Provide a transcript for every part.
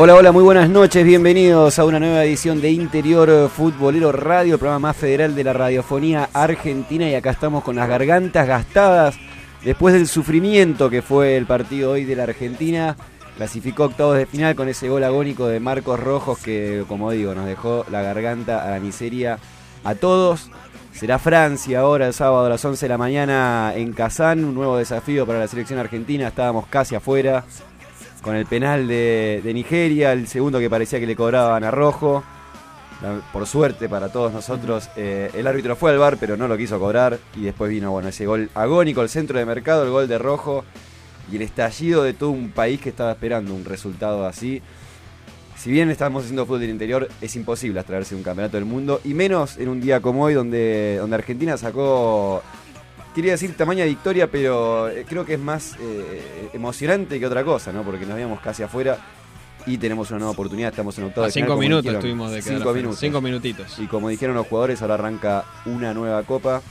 Hola, hola, muy buenas noches, bienvenidos a una nueva edición de Interior Futbolero Radio, el programa más federal de la radiofonía argentina y acá estamos con las gargantas gastadas después del sufrimiento que fue el partido hoy de la Argentina. Clasificó octavos de final con ese gol agónico de Marcos Rojos que, como digo, nos dejó la garganta a la miseria a todos. Será Francia ahora el sábado a las 11 de la mañana en Kazán, un nuevo desafío para la selección argentina, estábamos casi afuera con el penal de, Nigeria, el segundo que parecía que le cobraban a Rojo. Por suerte para todos nosotros, eh, el árbitro fue al bar, pero no lo quiso cobrar. Y después vino bueno, ese gol agónico, el centro de mercado, el gol de Rojo. Y el estallido de todo un país que estaba esperando un resultado así. Si bien estamos haciendo fútbol interior, es imposible abstraerse de un campeonato del mundo. Y menos en un día como hoy, donde, donde Argentina sacó quería decir tamaña victoria, pero eh, creo que es más eh, emocionante que otra cosa, ¿no? Porque nos veíamos casi afuera y tenemos una nueva oportunidad, estamos en octavo A final, cinco minutos dijeron. estuvimos de Cinco minutos. Cinco minutitos. Y como dijeron los jugadores, ahora arranca una nueva copa.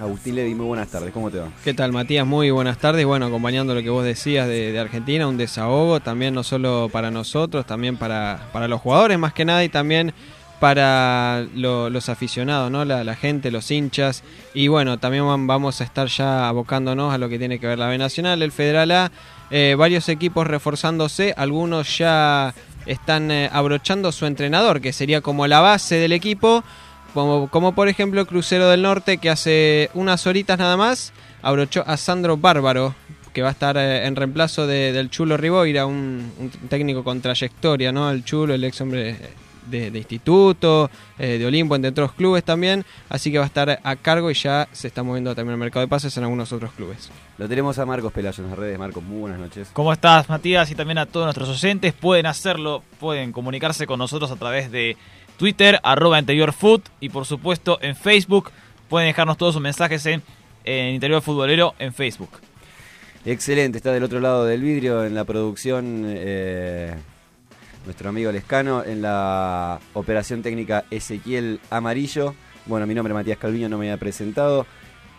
Agustín Levi, muy buenas tardes, ¿cómo te va? ¿Qué tal, Matías? Muy buenas tardes. Bueno, acompañando lo que vos decías de, de Argentina, un desahogo también no solo para nosotros, también para, para los jugadores más que nada y también para lo- los aficionados, ¿no? La, la gente, los hinchas. Y bueno, también vam- vamos a estar ya abocándonos a lo que tiene que ver la B Nacional, el Federal A. Eh, varios equipos reforzándose, algunos ya están eh, abrochando su entrenador, que sería como la base del equipo. Como, por ejemplo Crucero del Norte, que hace unas horitas nada más abrochó a Sandro Bárbaro, que va a estar eh, en reemplazo de- del Chulo Riboira, un, un técnico con trayectoria, ¿no? El Chulo, el ex hombre de, de instituto, eh, de Olimpo, entre otros clubes también. Así que va a estar a cargo y ya se está moviendo también el mercado de pases en algunos otros clubes. Lo tenemos a Marcos Pelayo en las redes. Marcos, muy buenas noches. ¿Cómo estás, Matías? Y también a todos nuestros oyentes. Pueden hacerlo, pueden comunicarse con nosotros a través de Twitter, arroba interiorfood, y por supuesto en Facebook. Pueden dejarnos todos sus mensajes en, en Interior Futbolero en Facebook. Excelente, está del otro lado del vidrio en la producción eh, nuestro amigo Lescano, en la operación técnica Ezequiel Amarillo. Bueno, mi nombre es Matías Calviño, no me había presentado.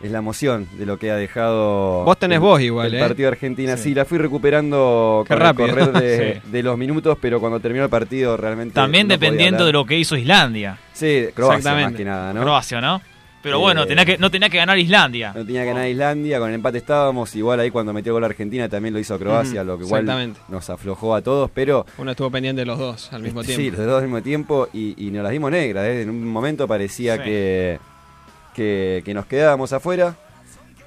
Es la emoción de lo que ha dejado. Vos tenés el- voz igual, El ¿eh? partido de Argentina, sí. Sí. la fui recuperando Qué con rápido. el correr de, Sí. de los minutos, pero cuando terminó el partido realmente. También no dependiendo de lo que hizo Islandia. Sí, Croacia más que nada, ¿no? Croacia, ¿no? Pero Eh, bueno, tenía que, no tenía que ganar Islandia. No tenía que ganar Islandia, con el empate estábamos, igual ahí cuando metió gol Argentina también lo hizo Croacia, lo que igual nos aflojó a todos, pero Uno estuvo pendiente de los dos al mismo Sí, tiempo. los dos al mismo tiempo y, y nos las dimos negras. ¿eh? En un momento parecía Sí. que, que, que nos quedábamos afuera.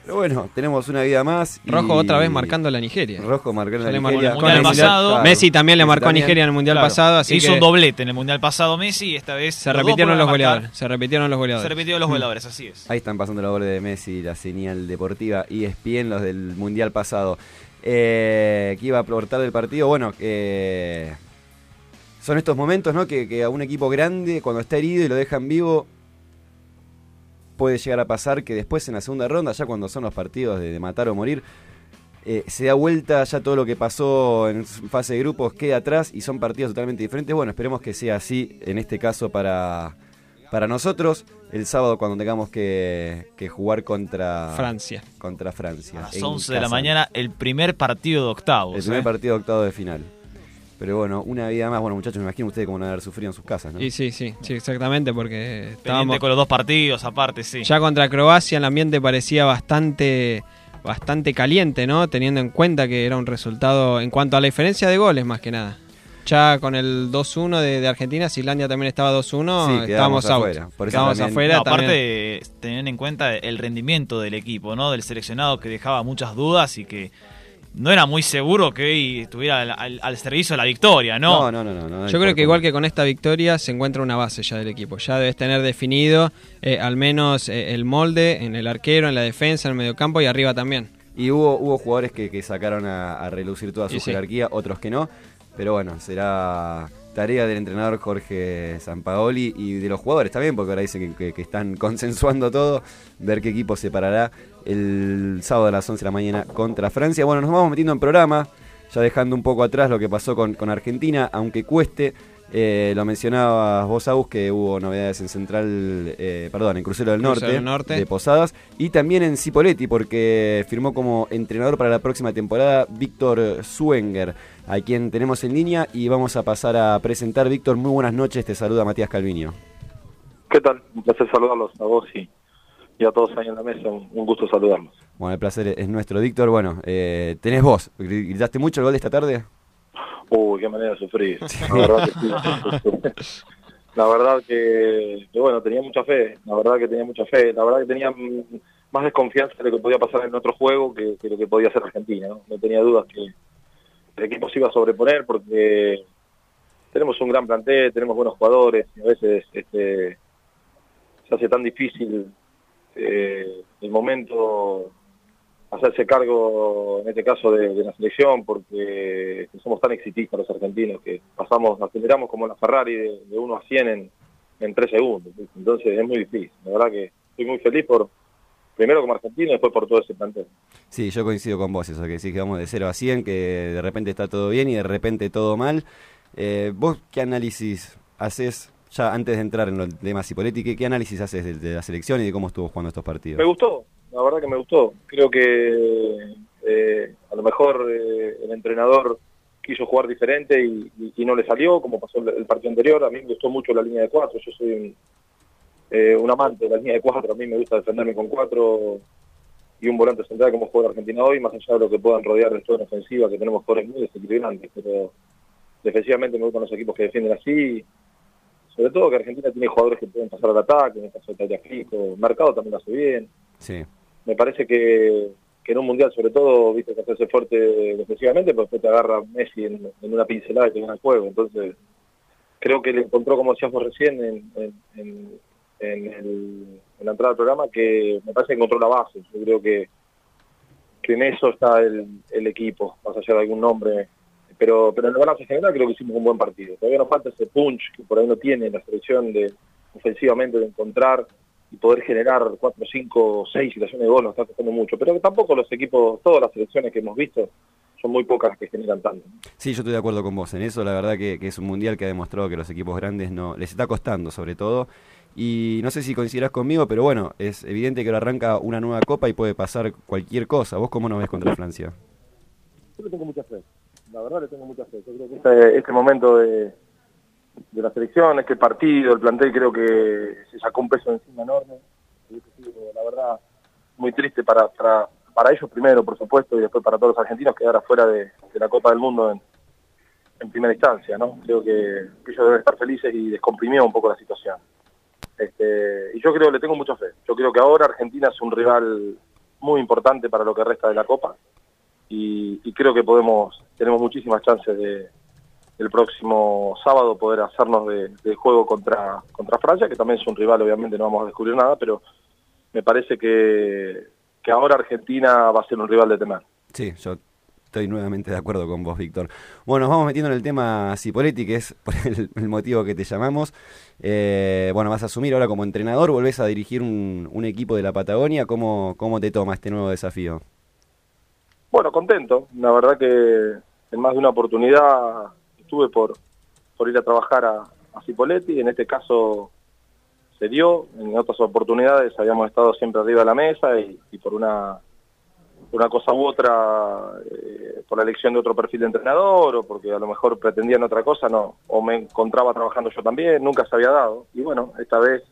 Pero bueno, tenemos una vida más. y- Rojo otra vez marcando a la Nigeria. Rojo marcó en Ya la le marcó Nigeria. en el Mundial pasado. claro. Messi también le marcó a. Nigeria en el Mundial Claro. pasado, así hizo que un doblete en el Mundial pasado Messi y esta vez se repitieron los a goleadores. Se repitieron los Se goleadores. repitieron los goleadores, así es. Ahí están pasando los goles de Messi, la señal deportiva y ESPN, los del Mundial pasado. Eh, que iba a aportar del partido, bueno, eh, son estos momentos, ¿no? Que, que a un equipo grande, cuando está herido y lo dejan vivo, puede llegar a pasar que después en la segunda ronda, ya cuando son los partidos de, de matar o morir, eh, se da vuelta ya todo lo que pasó en fase de grupos queda atrás y son partidos totalmente diferentes. Bueno, esperemos que sea así en este caso para, para nosotros. El sábado cuando tengamos que, que jugar contra Francia. Contra Francia. A las en 11 de la mañana, el primer partido de octavos. El primer ¿eh? partido de octavo de final. Pero bueno, una vida más. Bueno, muchachos, me imagino ustedes cómo van a haber sufrido en sus casas, ¿no? Y sí, sí, sí, exactamente, porque estábamos con los dos partidos, aparte, sí. ya contra Croacia, el ambiente parecía bastante bastante caliente, ¿no? Teniendo en cuenta que era un resultado en cuanto a la diferencia de goles más que nada. Ya con el 2-1 de, de Argentina, si Islandia también estaba 2-1, Sí, estábamos out. afuera. Por eso también- afuera No, también. aparte, teniendo en cuenta el rendimiento del equipo, ¿no? Del seleccionado que dejaba muchas dudas y que no era muy seguro que hoy estuviera al, al- al servicio de la victoria, ¿no? No, no, no. no, no Yo creo que igual que con esta victoria se encuentra una base ya del equipo. Ya debes tener definido eh, al menos eh, el molde en el arquero, en la defensa, en el mediocampo y arriba también. Y hubo, hubo jugadores que, que sacaron a, a relucir toda su Y sí. jerarquía, otros que no. Pero bueno, será tarea del entrenador Jorge Sampaoli y de los jugadores también, porque ahora dicen que, están consensuando todo, ver qué equipo se parará el sábado a las 11 de la mañana contra Francia. Bueno, nos vamos metiendo en programa, ya dejando un poco atrás lo que pasó con, con Argentina, aunque cueste. Eh, lo mencionabas vos, Agus, que hubo novedades en Central, eh, perdón, en Crucero del Crucero Norte, del Norte. de Posadas, y también en Cipoletti, porque firmó como entrenador para la próxima temporada Víctor Suenger, a quien tenemos en línea y vamos a pasar a presentar. Víctor, muy buenas noches, te saluda Matías Calviño. ¿Qué tal? Un placer saludarlos a vos y, y a todos ahí en la mesa. Un, un gusto saludarlos. Bueno, el placer es nuestro, Víctor. Bueno, eh, tenés vos, ¿gritaste mucho el gol de esta tarde? Uy, qué manera de sufrir. La verdad que. La verdad que, bueno, tenía mucha fe. La verdad que tenía mucha fe. La verdad que tenía más desconfianza de lo que podía pasar en otro juego que, que lo que podía hacer Argentina. ¿no? no tenía dudas que el equipo se iba a sobreponer porque tenemos un gran plantel, tenemos buenos jugadores y a veces este, se hace tan difícil eh, el momento hacerse cargo, en este caso, de, de la selección, porque somos tan exitistas los argentinos que pasamos, aceleramos como la Ferrari de, de 1 a 100 en, en 3 segundos. Entonces es muy difícil. La verdad que estoy muy feliz por, primero como argentino y después por todo ese plantel. Sí, yo coincido con vos, eso que decís que vamos de 0 a 100, que de repente está todo bien y de repente todo mal. Eh, ¿Vos qué análisis haces, ya antes de entrar en el tema Cipoletti, qué, qué análisis haces de, de la selección y de cómo estuvo jugando estos partidos? Me gustó, la verdad que me gustó. Creo que eh, a lo mejor eh, el entrenador quiso jugar diferente y, no le salió, como pasó el, partido anterior. A mí me gustó mucho la línea de cuatro. Yo soy un, eh, un amante de la línea de cuatro. A mí me gusta defenderme con cuatro y un volante central como juega la Argentina hoy, más allá de lo que puedan rodear de toda en ofensiva, que tenemos jugadores muy desequilibrantes. Pero defensivamente me gustan los equipos que defienden así. Sobre todo que Argentina tiene jugadores que pueden pasar al ataque, en el caso de Tagliafico. Mercado también lo hace bien Sí, me parece que, que en un mundial sobre todo viste que hacerse fuerte defensivamente pero después te agarra Messi en, una pincelada y te gana el juego. Entonces creo que le encontró como decíamos recién en, en, en- en el- en la entrada del programa que me parece que encontró la base. Yo creo que que en eso está el, el equipo más allá de algún nombre. Pero pero en el balance general creo que hicimos un buen partido. Todavía nos falta ese punch que por ahí no tiene la selección de ofensivamente de encontrar y poder generar cuatro, cinco, seis situaciones de gol nos está costando mucho. Pero tampoco los equipos, todas las selecciones que hemos visto, son muy pocas las que generan tanto. sí, yo estoy de acuerdo con vos en eso. La verdad que, que es un mundial que ha demostrado que los equipos grandes no les está costando, sobre todo. Y no sé si coincidirás conmigo, pero bueno, es evidente que ahora arranca una nueva copa y puede pasar cualquier cosa. ¿Vos cómo nos ves contra Francia? Yo le tengo mucha fe, la verdad le tengo mucha fe. Yo creo que este, este momento de, de la selección, este partido, el plantel creo que se sacó un peso encima enorme. La verdad, muy triste para, para, para ellos primero, por supuesto, y después para todos los argentinos quedar afuera de, de la Copa del Mundo en, en primera instancia, ¿no? Creo que, que ellos deben estar felices y descomprimió un poco la situación. Este, y yo creo, le tengo mucha fe. Yo creo que ahora Argentina es un rival muy importante para lo que resta de la Copa y, y creo que podemos, tenemos muchísimas chances de el próximo sábado poder hacernos de, de juego contra, contra Francia, que también es un rival, obviamente no vamos a descubrir nada, pero me parece que, que ahora Argentina va a ser un rival de temer. Sí, yo estoy nuevamente de acuerdo con vos, Víctor. Bueno, nos vamos metiendo en el tema Cipoletti, que es por el, el motivo que te llamamos. Eh, bueno, vas a asumir ahora como entrenador, volvés a dirigir un, un equipo de la Patagonia. ¿Cómo, ¿Cómo te toma este nuevo desafío? Bueno, contento. La verdad que en más de una oportunidad estuve por, por ir a trabajar a, a Cipoletti. En este caso se dio. En otras oportunidades habíamos estado siempre arriba de la mesa y, por una una cosa u otra, eh, por la elección de otro perfil de entrenador o porque a lo mejor pretendían otra cosa, no. O me encontraba trabajando yo también, nunca se había dado. Y bueno, esta vez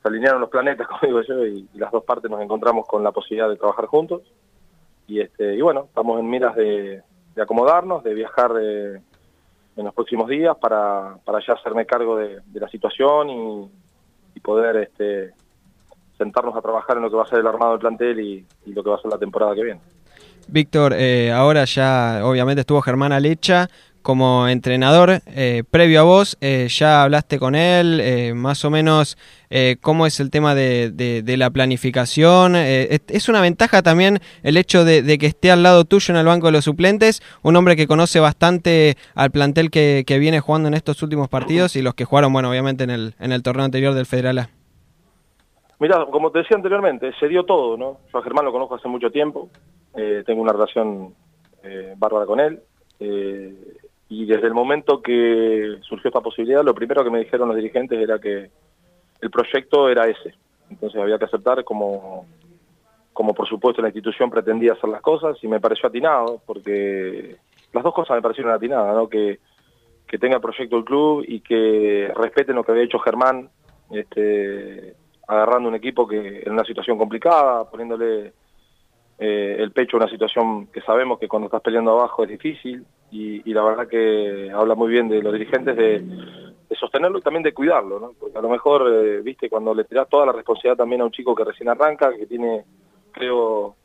se alinearon los planetas, como digo yo, y, y las dos partes nos encontramos con la posibilidad de trabajar juntos y este y bueno estamos en miras de, de acomodarnos de viajar de, en los próximos días para, para ya hacerme cargo de, la situación y, y poder este, sentarnos a trabajar en lo que va a ser el armado del plantel y, y lo que va a ser la temporada que viene. Víctor, eh, ahora ya obviamente estuvo Germán Alecha como entrenador. eh, previo a vos, eh, ya hablaste con él, eh, más o menos eh, cómo es el tema de, de- la planificación. Es, una ventaja también el hecho de, que esté al lado tuyo en el banco de los suplentes, un hombre que conoce bastante al plantel que, que viene jugando en estos últimos partidos y los que jugaron, bueno, obviamente en el, en el torneo anterior del Federal A. Mira, como te decía anteriormente, se dio todo, ¿no? Yo a Germán lo conozco hace mucho tiempo, tengo una relación bárbara con él, eh, y desde el momento que surgió esta posibilidad, lo primero que me dijeron los dirigentes era que el proyecto era ese, entonces había que aceptar como, como por supuesto la institución pretendía hacer las cosas, y me pareció atinado, porque las dos cosas me parecieron atinadas, ¿no? Que, que tenga el proyecto el club y que respeten lo que había hecho Germán, este, agarrando un equipo que en una situación complicada, poniéndole eh, el pecho una situación que sabemos que cuando estás peleando abajo es difícil y, y la verdad que habla muy bien de los dirigentes de, de sostenerlo y también de cuidarlo, ¿no? porque a lo mejor, eh, viste, cuando le tirás toda la responsabilidad también a un chico que recién arranca, que tiene, creo,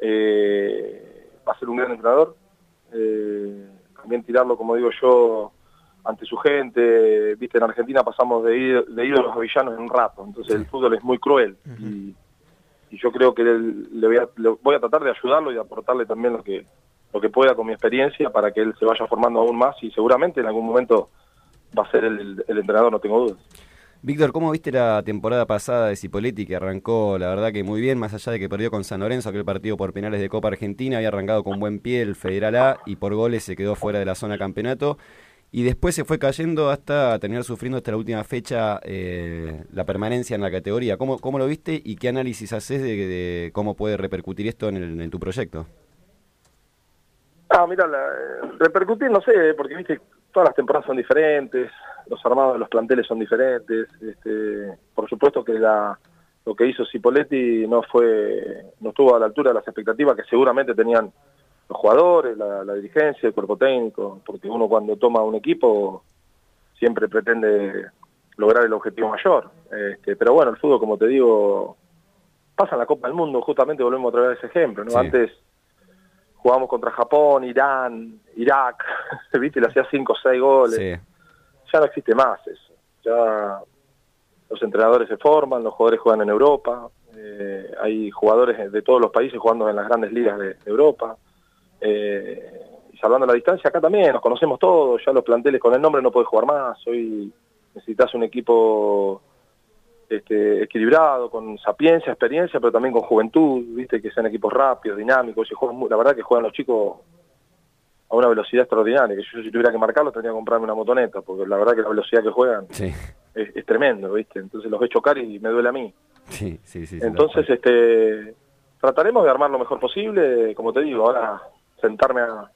eh, va a ser un gran entrenador, eh, también tirarlo, como digo yo, ante su gente, viste, en Argentina pasamos de, ir, de ídolos a villanos en un rato, entonces el fútbol es muy cruel y yo creo que le, voy a, le voy a tratar de ayudarlo y de aportarle también lo que lo que pueda con mi experiencia para que él se vaya formando aún más y seguramente en algún momento va a ser el entrenador, no tengo dudas. Víctor, ¿cómo viste la temporada pasada de Cipoletti que arrancó, la verdad que muy bien, más allá de que perdió con San Lorenzo, aquel partido por penales de Copa Argentina, había arrancado con buen pie el Federal A y por goles se quedó fuera de la zona campeonato y después se fue cayendo hasta terminar sufriendo hasta la última fecha eh, la permanencia en la categoría. ¿Cómo, ¿Cómo lo viste y qué análisis haces de, cómo puede repercutir esto en, el- en tu proyecto? Ah, mira, repercutir no sé, porque viste, todas las temporadas son diferentes, los armados de los planteles son diferentes, este, por supuesto que la, lo que hizo Cipoletti no fue, no estuvo a la altura de las expectativas que seguramente tenían los jugadores, la, la dirigencia, el cuerpo técnico, porque uno cuando toma un equipo siempre pretende lograr el objetivo mayor. Este, pero bueno, el fútbol, como te digo, pasa en la Copa del Mundo, justamente volvemos a ese ejemplo, ¿no? Sí. Antes jugábamos contra Japón, Irán, Irak, viste, le hacía 5 o 6 goles. Sí. Ya no existe más eso. Ya los entrenadores se forman, los jugadores juegan en Europa, eh, hay jugadores de todos los países jugando en las grandes ligas de, de Europa. Eh, y salvando la distancia, acá también nos conocemos todos, ya los planteles con el nombre no puedes jugar más, hoy necesitas un equipo este, equilibrado, con sapiencia, experiencia, pero también con juventud, viste, que sean equipos rápidos, dinámicos, y juegan la verdad que juegan los chicos a una velocidad extraordinaria, que yo si tuviera que marcarlo tendría que comprarme una motoneta, porque la verdad que la velocidad que juegan Sí, es, es tremendo, viste, entonces los ve chocar y me duele a mí. sí, sí. sí, sí, Entonces, este, trataremos de armar lo mejor posible, como te digo, ahora sentarme a,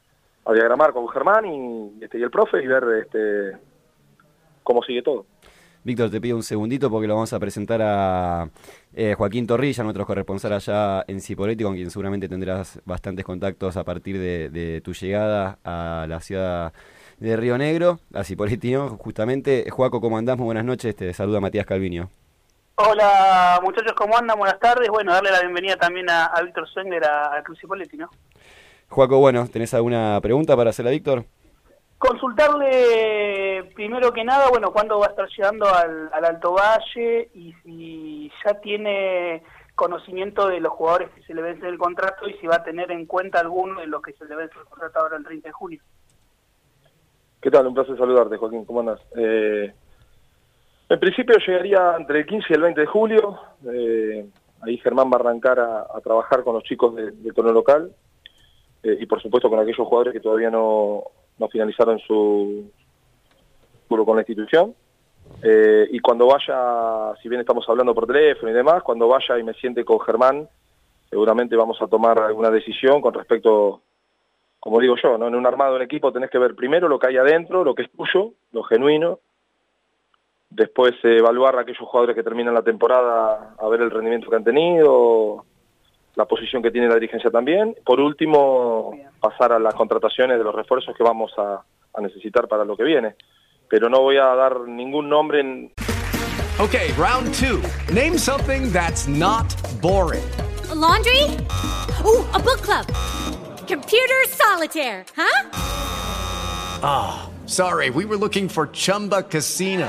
a diagramar con Germán y, este, y el profe y ver este, cómo sigue todo. Víctor, te pido un segundito porque lo vamos a presentar a eh, Joaquín Torrilla, nuestro corresponsal allá en Cipoletti, con quien seguramente tendrás bastantes contactos a partir de, de tu llegada a la ciudad de Río Negro, a Cipoletti, ¿no? justamente. Joaco, ¿cómo andás? Muy buenas noches, te saluda Matías Calviño. Hola muchachos, ¿cómo andan? Buenas tardes. Bueno, darle la bienvenida también a, a Víctor Swengler, a, a Cruz Cipoletti, ¿no? Joaco, bueno, ¿tenés alguna pregunta para hacerle a Víctor? Consultarle primero que nada, bueno, cuándo va a estar llegando al, al Alto Valle y si ya tiene conocimiento de los jugadores que se le vence el contrato y si va a tener en cuenta alguno de los que se le vence el contrato ahora el 30 de junio. ¿Qué tal? Un placer saludarte, Joaquín. ¿Cómo andas? Eh, en principio llegaría entre el 15 y el 20 de julio. Eh, ahí Germán va a arrancar a, a trabajar con los chicos de- del torneo local eh, y por supuesto con aquellos jugadores que todavía no, no finalizaron su vínculo con la institución. Eh, y cuando vaya, si bien estamos hablando por teléfono y demás, cuando vaya y me siente con Germán, seguramente vamos a tomar alguna decisión con respecto como digo yo, ¿no? en un armado de un equipo tenés que ver primero lo que hay adentro, lo que es tuyo, lo genuino, después eh, evaluar a aquellos jugadores que terminan la temporada, a ver el rendimiento que han tenido, la posición que tiene la dirigencia también. Por último, pasar a las contrataciones de los refuerzos que vamos a, a necesitar para lo que viene. Pero no voy a dar ningún nombre en, Okay, round two. Name something that's not boring. A laundry? Ooh, a book club. Computer solitaire, huh? Ah, sorry, we were looking for Chumba Casino.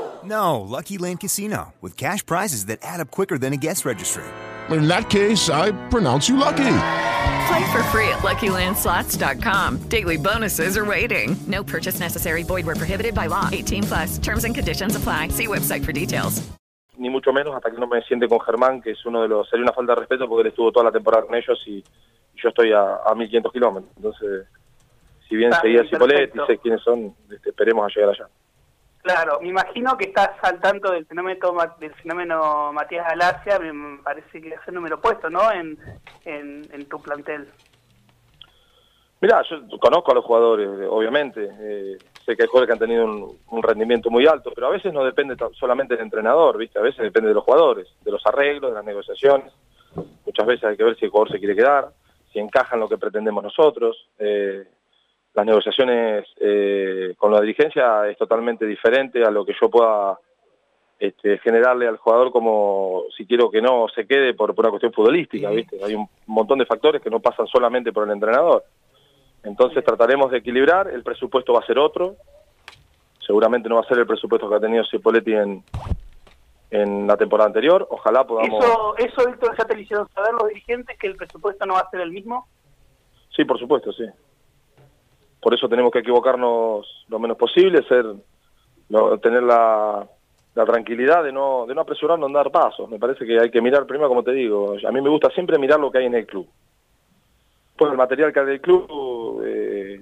No, Lucky Land Casino, with cash prizes that add up quicker than a guest registry. In that case, I pronounce you lucky. Play for free at LuckyLandSlots.com. Daily bonuses are waiting. No purchase necessary. Void where prohibited by law. 18 plus. Terms and conditions apply. See website for details. ni mucho menos hasta que no me siente con Germán, que es uno de los... Sería una falta de respeto porque él estuvo toda la temporada con ellos y, yo estoy a, a 1500 kilómetros. Entonces, si bien seguía Cipoletti, sé quiénes son, este, esperemos a llegar allá. Claro, me imagino que estás al tanto del fenómeno, del fenómeno Matías Galacia, me parece que es el número puesto, ¿no? En, tu plantel. Mirá, yo conozco a los jugadores, obviamente. eh, sé que hay jugadores que han tenido un, rendimiento muy alto, pero a veces no depende solamente del entrenador, ¿viste? A veces depende de los jugadores, de los arreglos, de las negociaciones. Muchas veces hay que ver si el jugador se quiere quedar, si encaja en lo que pretendemos nosotros. eh, las negociaciones eh, con la dirigencia es totalmente diferente a lo que yo pueda este, generarle al jugador como si quiero que no se quede por, por una cuestión futbolística, ¿viste? Hay un montón de factores que no pasan solamente por el entrenador. Entonces trataremos de equilibrar, el presupuesto va a ser otro, seguramente no va a ser el presupuesto que ha tenido Cipoletti en, en la temporada anterior, ojalá podamos... Eso, eso, Víctor, ya te lo hicieron saber los dirigentes, que el presupuesto no va a ser el mismo. Sí, por supuesto, sí. Por eso tenemos que equivocarnos lo menos posible, ser, no- tener la, tranquilidad de no, de no apresurarnos en dar pasos. Me parece que hay que mirar primero, como te digo, a mí me gusta siempre mirar lo que hay en el club. Después el material que hay del club, eh,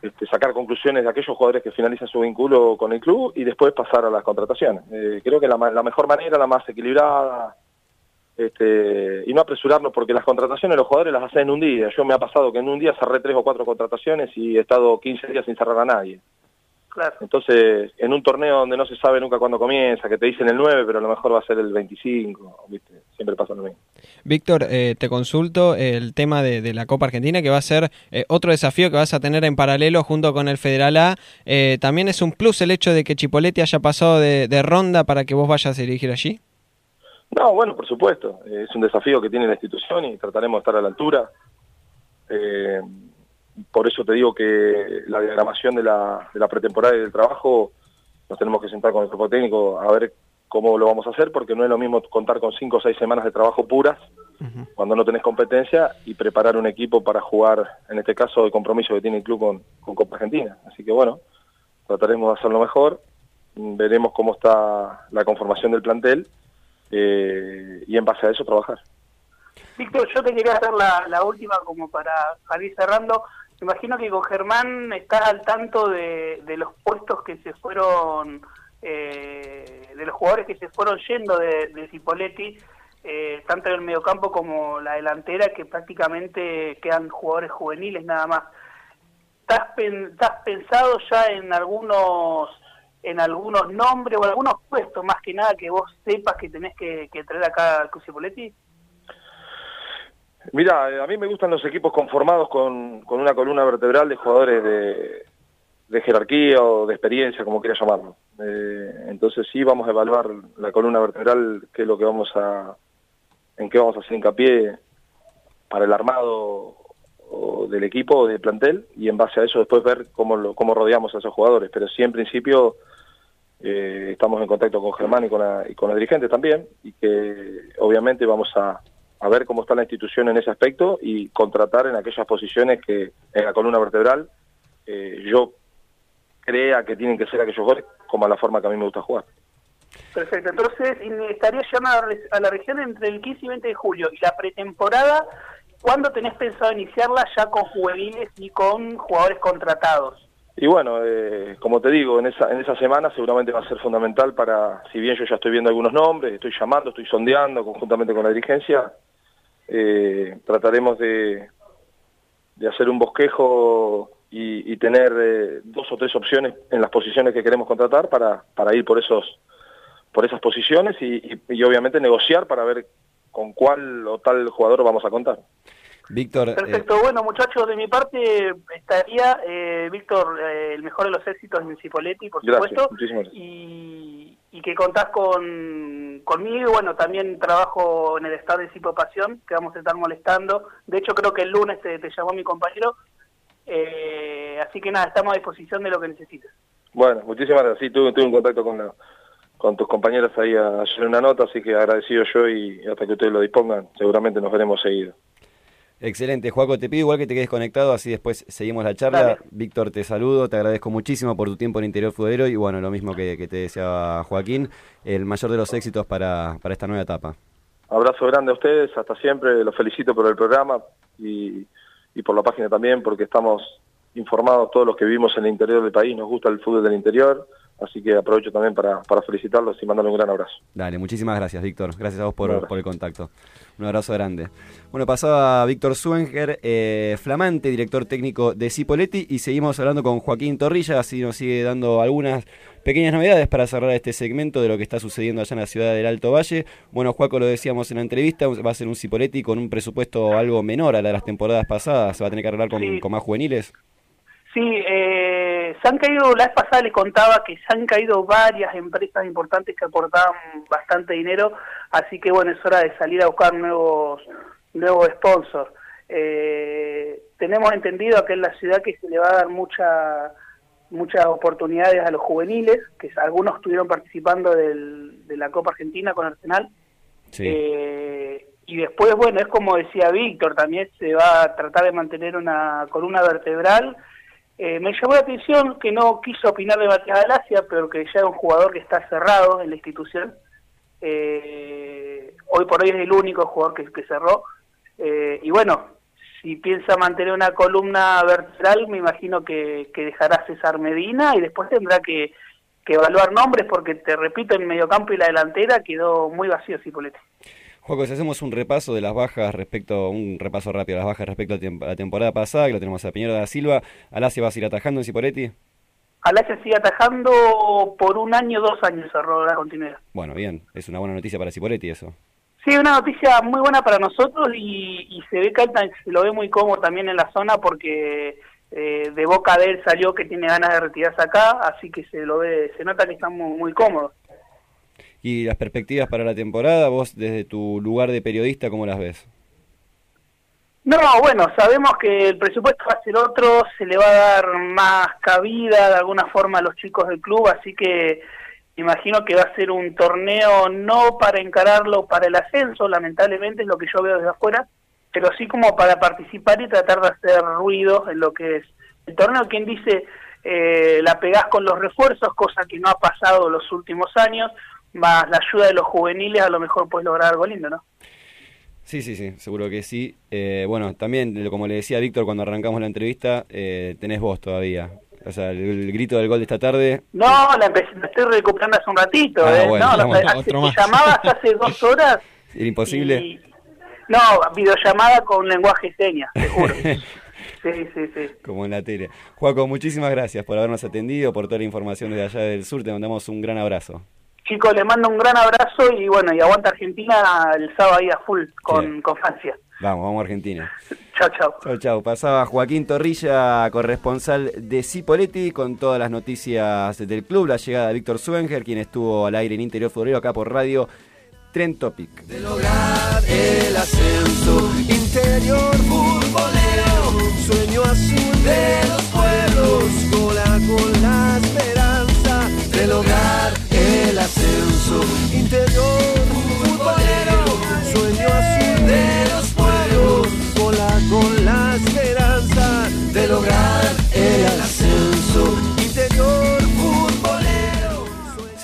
este, sacar conclusiones de aquellos jugadores que finalizan su vínculo con el club y después pasar a las contrataciones. Eh, creo que la, la mejor manera, la más equilibrada, este, y no apresurarnos porque las contrataciones los jugadores las hacen en un día. Yo me ha pasado que en un día cerré tres o cuatro contrataciones y he estado 15 días sin cerrar a nadie. Claro. Entonces, en un torneo donde no se sabe nunca cuándo comienza, que te dicen el 9, pero a lo mejor va a ser el 25, ¿viste? Siempre pasa lo mismo. Víctor, eh, te consulto el tema de, de la Copa Argentina, que va a ser eh, otro desafío que vas a tener en paralelo junto con el Federal A. Eh, ¿También es un plus el hecho de que Chipoletti haya pasado de, de ronda para que vos vayas a dirigir allí? No, bueno, por supuesto. Eh, es un desafío que tiene la institución y trataremos de estar a la altura. Eh, por eso te digo que la diagramación de la, de la pretemporada y del trabajo nos tenemos que sentar con el grupo técnico a ver cómo lo vamos a hacer, porque no es lo mismo contar con cinco o seis semanas de trabajo puras cuando no tenés competencia y preparar un equipo para jugar, en este caso, el compromiso que tiene el club con, con Copa Argentina. Así que bueno, trataremos de hacerlo mejor, veremos cómo está la conformación del plantel eh, y en base a eso trabajar. Víctor, yo te quería hacer la, última como para salir cerrando. Me imagino que con Germán estás al tanto de, de los puestos que se fueron, eh, de los jugadores que se fueron yendo de, de eh, tanto en el mediocampo como la delantera, que prácticamente quedan jugadores juveniles nada más. ¿Estás, pen- estás pensado ya en algunos en algunos nombres o algunos puestos más que nada que vos sepas que tenés que, traer acá al Club Cipoletti? Mira, eh, a mí me gustan los equipos conformados con, con una columna vertebral de jugadores de, de jerarquía o de experiencia, como quieras llamarlo. Eh, entonces sí vamos a evaluar la columna vertebral, qué es lo que vamos a, en qué vamos a hacer hincapié para el armado del equipo o del plantel y en base a eso después ver cómo, lo, cómo rodeamos a esos jugadores. Pero sí en principio eh, estamos en contacto con Germán y con, la, y con los dirigentes también y que obviamente vamos a, a ver cómo está la institución en ese aspecto y contratar en aquellas posiciones que en la columna vertebral eh, yo crea que tienen que ser aquellos jugadores como a la forma que a mí me gusta jugar. Perfecto, entonces in- estaría llegando la, a la región entre el 15 y 20 de julio. ¿Y la pretemporada, cuándo tenés pensado iniciarla ya con juveniles y con jugadores contratados? Y bueno, eh, como te digo, en esa, en esa semana seguramente va a ser fundamental para, si bien yo ya estoy viendo algunos nombres, estoy llamando, estoy sondeando conjuntamente con la dirigencia, eh, trataremos de, de hacer un bosquejo y, tener eh, dos o tres opciones en las posiciones que queremos contratar para, para ir por esos por esas posiciones y- y obviamente negociar para ver con cuál o tal jugador vamos a contar. Víctor, eh, Perfecto, bueno muchachos, de mi parte estaría, eh, Víctor, eh, el mejor de los éxitos en Cipoletti, por Gracias, supuesto, muchísimas gracias. y, y que contás con conmigo, bueno, también trabajo en el estado de Cipo Pasión, que vamos a estar molestando, de hecho creo que el lunes te, te llamó mi compañero, eh, así que nada, estamos a disposición de lo que necesites. Bueno, muchísimas gracias. Sí, tuve, tuve un contacto con, la- con tus compañeros ahí a hacer una nota, así que agradecido yo y hasta que ustedes lo dispongan, seguramente nos veremos seguido. Excelente, Juaco, te pido igual que te quedes conectado, así después seguimos la charla. Dale. Víctor, te saludo, te agradezco muchísimo por tu tiempo en Interior Futbolero y bueno, lo mismo que, que te deseaba Joaquín, el mayor de los éxitos para, para esta nueva etapa. Abrazo grande a ustedes, hasta siempre, los felicito por el programa y, y por la página también, porque estamos informados todos los que vivimos en el interior del país, nos gusta el fútbol del interior, así que aprovecho también para, para felicitarlos y mandarles un gran abrazo. Dale, muchísimas gracias, Víctor. Gracias a vos por, el contacto. Un abrazo grande. Bueno, pasaba Víctor Suenger, eh, flamante director técnico de Cipoletti, y seguimos hablando con Joaquín Torrilla, así nos sigue dando algunas pequeñas novedades para cerrar este segmento de lo que está sucediendo allá en la ciudad del Alto Valle. Bueno, Juaco, lo decíamos en la entrevista, va a ser un Cipoletti con un presupuesto algo menor a la de las temporadas pasadas, se va a tener que arreglar con, Sí. con más juveniles. Sí, eh, se han caído, la vez pasada le contaba que se han caído varias empresas importantes que aportaban bastante dinero, así que bueno, es hora de salir a buscar nuevos nuevos sponsors. Eh, tenemos entendido acá en la ciudad que se le va a dar mucha, muchas oportunidades a los juveniles, que algunos estuvieron participando del- de la Copa Argentina con Arsenal. Eh, y después, bueno, es como decía Víctor, también se va a tratar de mantener una columna vertebral. Eh, me llamó la atención que no quiso opinar de Matías Galacia, pero que ya es un jugador que está cerrado en la institución. Eh, hoy por hoy es el único jugador que, cerró. Eh, y bueno, si piensa mantener una columna vertebral, me imagino que, que dejará César Medina y después tendrá que, que evaluar nombres, porque te repito, en mediocampo y la delantera quedó muy vacío Cipolletti. Juaco, si hacemos un repaso de las bajas respecto, un repaso rápido de las bajas respecto a la temporada pasada, que lo tenemos a Piñero da Silva, Alasia va a ir atajando en Cipoletti. Alasia sigue atajando por un año, dos años cerró la continuidad. Bueno, bien, es una buena noticia para Cipoletti eso. Sí, una noticia muy buena para nosotros y, y se ve que se lo ve muy cómodo también en la zona porque eh, de boca de él salió que tiene ganas de retirarse acá, así que se lo ve, se nota que estamos muy cómodos. Y las perspectivas para la temporada, vos desde tu lugar de periodista, ¿cómo las ves? No, bueno, sabemos que el presupuesto va a ser otro, se le va a dar más cabida de alguna forma a los chicos del club, así que imagino que va a ser un torneo no para encararlo para el ascenso, lamentablemente es lo que yo veo desde afuera, pero sí como para participar y tratar de hacer ruido en lo que es el torneo. Quien dice eh, la pegás con los refuerzos, cosa que no ha pasado los últimos años, más la ayuda de los juveniles, a lo mejor puedes lograr algo lindo, ¿no? Sí, sí, sí, seguro que sí. Eh, bueno, también, como le decía Víctor cuando arrancamos la entrevista, eh, tenés voz todavía. O sea, el, el grito del gol de esta tarde. No, la, empecé, la estoy recuperando hace un ratito. Ah, ¿eh? bueno, no, vamos, hace- otro te más. llamabas hace dos horas. Era imposible. y- no, videollamada con lenguaje señas, te juro. sí, sí, sí. Como en la tele. Juaco, muchísimas gracias por habernos atendido, por toda la información desde allá del sur. Te mandamos un gran abrazo. Chicos, les mando un gran abrazo y bueno, y aguanta Argentina el sábado ahí a full con, con Francia. Vamos, vamos a Argentina. Chao, chao. Chau, chau. Pasaba Joaquín Torrilla, corresponsal de Cipoletti, con todas las noticias del club. La llegada de Víctor Suenger, quien estuvo al aire en Interior Futbolero acá por radio Trend Topic. lograr el ascenso interior futbolero sueño azul de los pueblos cola con la esperanza ascenso interior. Futbolero sueño azul de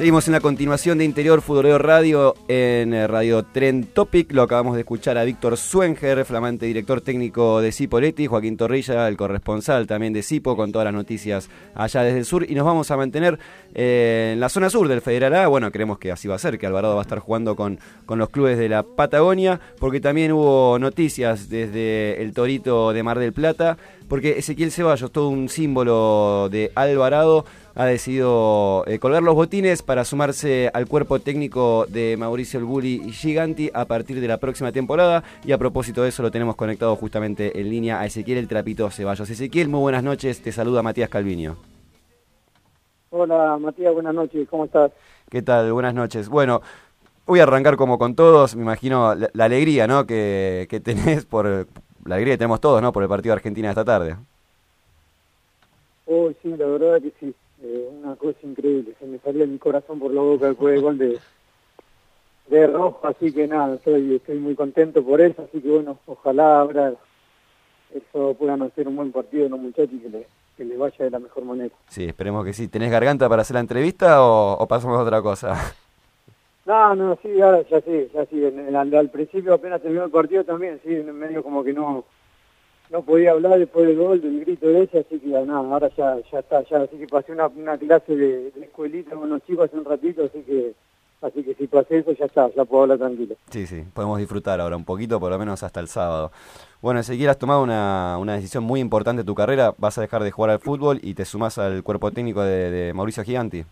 Seguimos en la continuación de Interior Futbolero Radio en eh, Radio Tren Topic. Lo acabamos de escuchar a Víctor Suenger, flamante director técnico de Cipo Leti, Joaquín Torrilla, el corresponsal también de Cipo, con todas las noticias allá desde el sur. Y nos vamos a mantener eh, en la zona sur del Federal A. Bueno, creemos que así va a ser, que Alvarado va a estar jugando con, con los clubes de la Patagonia, porque también hubo noticias desde el Torito de Mar del Plata, porque Ezequiel Ceballos, todo un símbolo de Alvarado, ha decidido eh, colgar los botines para sumarse al cuerpo técnico de Mauricio El Bulli y Giganti a partir de la próxima temporada. Y a propósito de eso, lo tenemos conectado justamente en línea a Ezequiel El Trapito Ceballos. Ezequiel, muy buenas noches. Te saluda Matías Calviño. Hola Matías, buenas noches. ¿Cómo estás? ¿Qué tal? Buenas noches. Bueno, voy a arrancar como con todos. Me imagino la, la alegría ¿no? que, que tenés por. La alegría que tenemos todos, ¿no? Por el partido de Argentina esta tarde. Oh, sí, la verdad que sí. Eh, una cosa increíble. Se me salía mi corazón por la boca después del gol de, de Rojo. Así que nada, estoy, estoy muy contento por eso. Así que bueno, ojalá ahora eso puedan hacer un buen partido los muchachos y que le, que le vaya de la mejor manera. Sí, esperemos que sí. ¿Tenés garganta para hacer la entrevista o, o pasamos a otra cosa? No, no, sí, ahora ya sí, ya sí. Al, principio apenas terminó el partido también, sí, en medio como que no no podía hablar después del gol, del grito de ese, así que nada, ahora ya ya está, ya así que pasé una, una clase de, de escuelita con los chicos hace un ratito, así que así que si pasé eso ya está, ya puedo hablar tranquilo. Sí, sí, podemos disfrutar ahora un poquito, por lo menos hasta el sábado. Bueno, Ezequiel, has tomado una, una decisión muy importante en tu carrera. Vas a dejar de jugar al fútbol y te sumás al cuerpo técnico de, de Mauricio Giganti.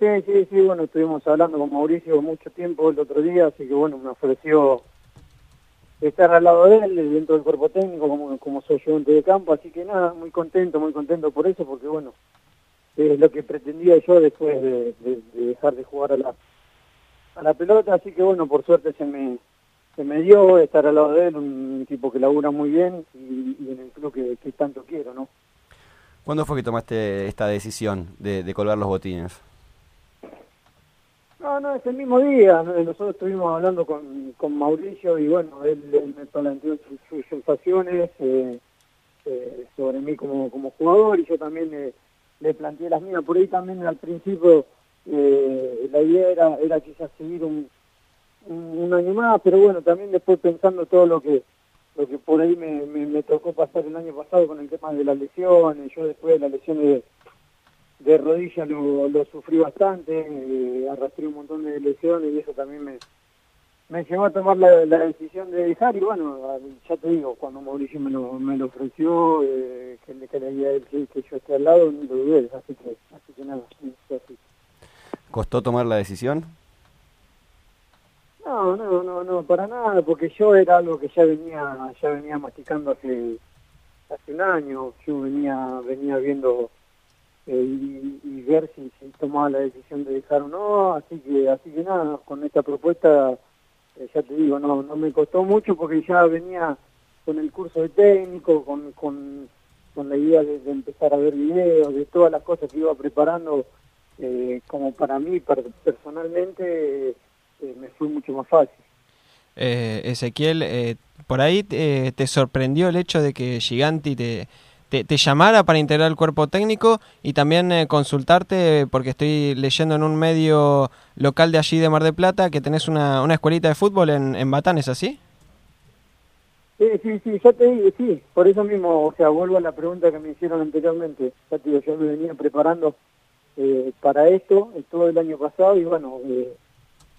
Sí, sí, sí, bueno, estuvimos hablando con Mauricio mucho tiempo el otro día, así que bueno, me ofreció estar al lado de él, dentro del cuerpo técnico, como, como soy dentro de campo, así que nada, muy contento, muy contento por eso, porque bueno, es lo que pretendía yo después de, de- de dejar de jugar a la, a la pelota, así que bueno, por suerte se me, se me dio estar al lado de él, un tipo que labura muy bien y, en el club que, tanto quiero, ¿no? ¿Cuándo fue que tomaste esta decisión de, de colgar los botines? No, no, es el mismo día. ¿no? Nosotros estuvimos hablando con, con Mauricio y bueno, él, él me planteó sus, sus sensaciones eh, eh, sobre mí como, como jugador y yo también le, le planteé las mías. Por ahí también al principio eh, la idea era, era quizás seguir un, un, un año más, pero bueno, también después pensando todo lo que lo que por ahí me, me, me tocó pasar el año pasado con el tema de las lesiones, yo después de las lesiones de, de rodilla lo, lo sufrí bastante, eh, arrastré un montón de lesiones y eso también me, me llevó a tomar la, la decisión de dejar y bueno, ya te digo, cuando Mauricio me lo, me lo ofreció, eh, que, le- que le diga a él que, yo esté al lado, no lo dudé, así que, así que nada, así. ¿Costó tomar la decisión? No, no, no, no, para nada, porque yo era algo que ya venía, ya venía masticando hace, hace un año, yo venía, venía viendo y, y ver si, tomaba la decisión de dejar o no, así que, así que nada, con esta propuesta, eh, ya te digo, no, no me costó mucho porque ya venía con el curso de técnico, con, con, con la idea de, empezar a ver videos, de todas las cosas que iba preparando, eh, como para mí per- personalmente, eh, me fue mucho más fácil. Eh, Ezequiel, por ahí te sorprendió el hecho de que Giganti te, te, te llamara para integrar el cuerpo técnico y también eh, consultarte, porque estoy leyendo en un medio local de allí de Mar de Plata que tenés una, una escuelita de fútbol en, en Batán, ¿es así? Sí, sí, sí, ya te digo, sí, por eso mismo, o sea, vuelvo a la pregunta que me hicieron anteriormente, ya te digo, yo me venía preparando eh, para esto todo el año pasado y bueno, eh,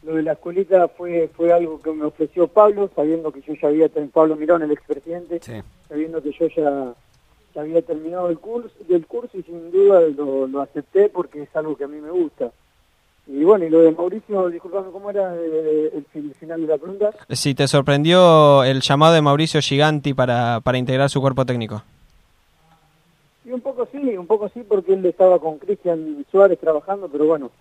lo de la escuelita fue fue algo que me ofreció Pablo, sabiendo que yo ya había, ten- Pablo Mirón, el expresidente, sabiendo que yo ya, ya había terminado el curso, del curso y sin duda lo, lo acepté porque es algo que a mí me gusta. Y bueno, y lo de Mauricio, disculpame, ¿cómo era eh, el, fin- el final de la pregunta? Si te sorprendió el llamado de Mauricio Giganti para, para integrar su cuerpo técnico. Y un poco sí, un poco sí, porque él estaba con Cristian Suárez trabajando, pero bueno,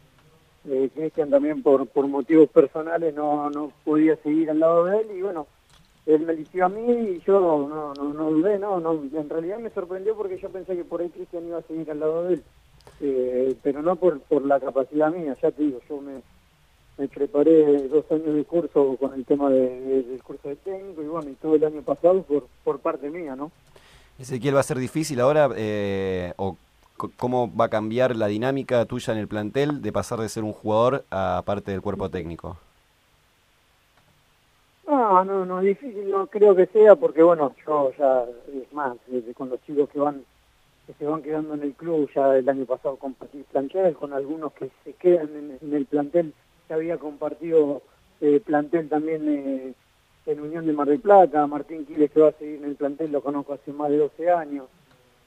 eh, Cristian también por, por motivos personales no, no podía seguir al lado de él y bueno, él me eligió a mí y yo no, no, no dudé, no, no, en realidad me sorprendió porque yo pensé que por ahí Cristian iba a seguir al lado de él, eh, pero no por, por la capacidad mía, ya te digo, yo me, me preparé dos años de curso con el tema de- de- del curso de técnico y bueno, y todo el año pasado por, por parte mía, ¿no? Ezequiel, ¿va a ser difícil ahora eh, o cómo va a cambiar la dinámica tuya en el plantel de pasar de ser un jugador a parte del cuerpo técnico. No, no, no, difícil no creo que sea porque bueno, yo ya, es más, desde con los chicos que van, que se van quedando en el club, ya el año pasado compartí plantel, con algunos que se quedan en, en el plantel, ya había compartido eh, plantel también eh, en Unión de Mar del Plata, Martín Quiles que va a seguir en el plantel, lo conozco hace más de 12 años,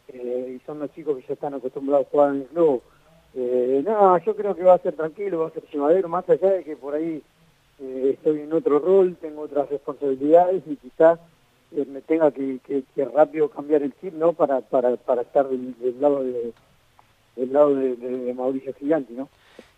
eh, y son los chicos que ya están acostumbrados a jugar en el club. Eh, no, yo creo que va a ser tranquilo, va a ser llevadero, más allá de que por ahí eh, estoy en otro rol, tengo otras responsabilidades y quizás eh, me tenga que, rápido cambiar el chip, ¿no? Para, para, para estar del, del lado de del lado de Mauricio Giganti, ¿no?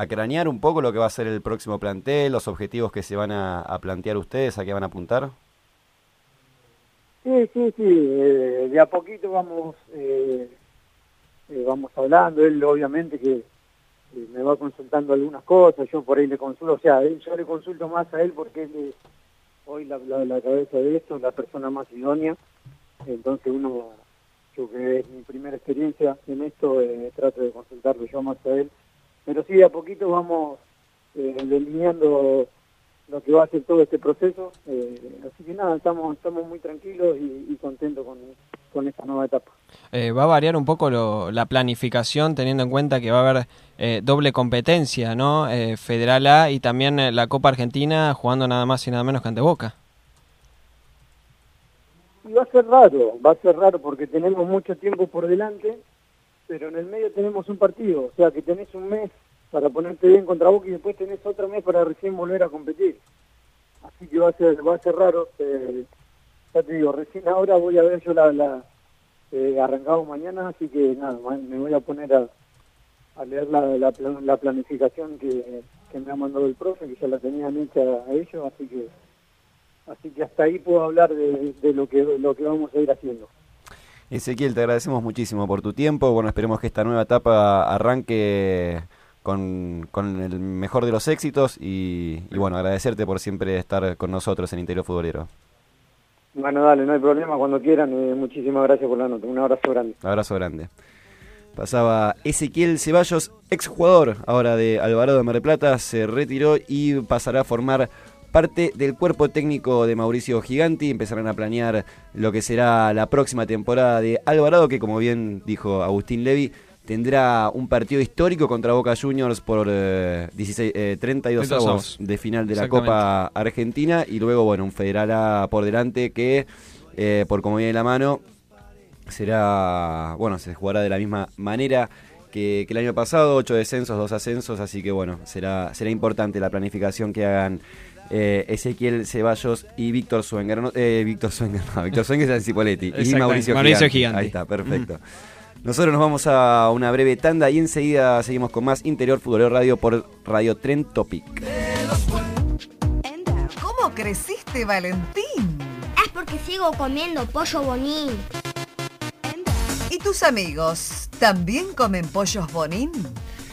a cranear un poco lo que va a ser el próximo plantel, los objetivos que se van a, plantear ustedes, a qué van a apuntar. Sí, sí, sí, eh, de a poquito vamos eh, eh, vamos hablando, él obviamente que eh, me va consultando algunas cosas, yo por ahí le consulto, o sea, yo le consulto más a él porque él es hoy la, la, la cabeza de esto, la persona más idónea, entonces uno, yo que es mi primera experiencia en esto, eh, trato de consultarlo yo más a él, pero sí, de a poquito vamos eh, delineando lo que va a ser todo este proceso. eh, así que nada, estamos estamos muy tranquilos y, y contentos con, con esta nueva etapa. Eh, va a variar un poco lo- la planificación teniendo en cuenta que va a haber eh, doble competencia, ¿no? Eh, Federal A y también eh, la Copa Argentina jugando nada más y nada menos que ante Boca. Y va a ser raro, va a ser raro porque tenemos mucho tiempo por delante, pero en el medio tenemos un partido, o sea que tenés un mes para ponerte bien contra Boca y después tenés otro mes para recién volver a competir. Así que va a ser va a ser raro. eh, ya te digo, recién ahora voy a ver yo la, la eh, arrancamos mañana, así que nada, me voy a poner a, a leer la, la planificación que, que me ha mandado el profe, que ya la tenían hecha a ellos, así que así que hasta ahí puedo hablar de, de lo que lo que vamos a ir haciendo. Ezequiel, te agradecemos muchísimo por tu tiempo. Bueno, esperemos que esta nueva etapa arranque con, con el mejor de los éxitos y, y bueno, agradecerte por siempre estar con nosotros en Interior Futbolero. Bueno, dale, no hay problema, cuando quieran. eh, muchísimas gracias por la nota. Un abrazo grande. Abrazo grande. Pasaba Ezequiel Ceballos, exjugador ahora de Alvarado de Mar del Plata, se retiró y pasará a formar parte del cuerpo técnico de Mauricio Giganti. Empezarán a planear lo que será la próxima temporada de Alvarado, que como bien dijo Agustín Levi, tendrá un partido histórico contra Boca Juniors por eh, 16, eh, 32 32 avos avos. de final de la. Copa Argentina y luego, bueno, un Federal A por delante que, eh, por como viene la mano, será, bueno, se jugará de la misma manera que, que el año pasado, ocho descensos, dos ascensos, así que bueno, será, será importante la planificación que hagan eh, Ezequiel Ceballos y Víctor Suenger. No, eh, Víctor Suenger, no, Víctor Suenger es en Cipoletti. Y Mauricio, Mauricio. Giganti. Ahí está, perfecto. Nosotros nos vamos a una breve tanda y enseguida seguimos con más Interior Futbolero Radio por Radio Tren Topic. ¿Cómo creciste, Valentín? Es porque sigo comiendo pollo bonín. ¿Y tus amigos también comen pollos bonín?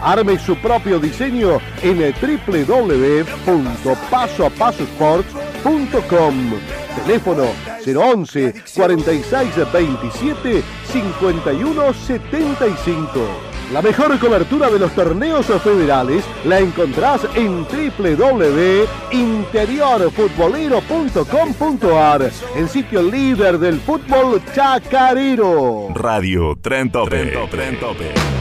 Arme su propio diseño en www.pasoapasosports.com. Teléfono 011 46 27 51 75. La mejor cobertura de los torneos federales la encontrás en www.interiorfutbolero.com.ar, el sitio líder del fútbol chacarero. Radio Tren Tope. Tren Tope.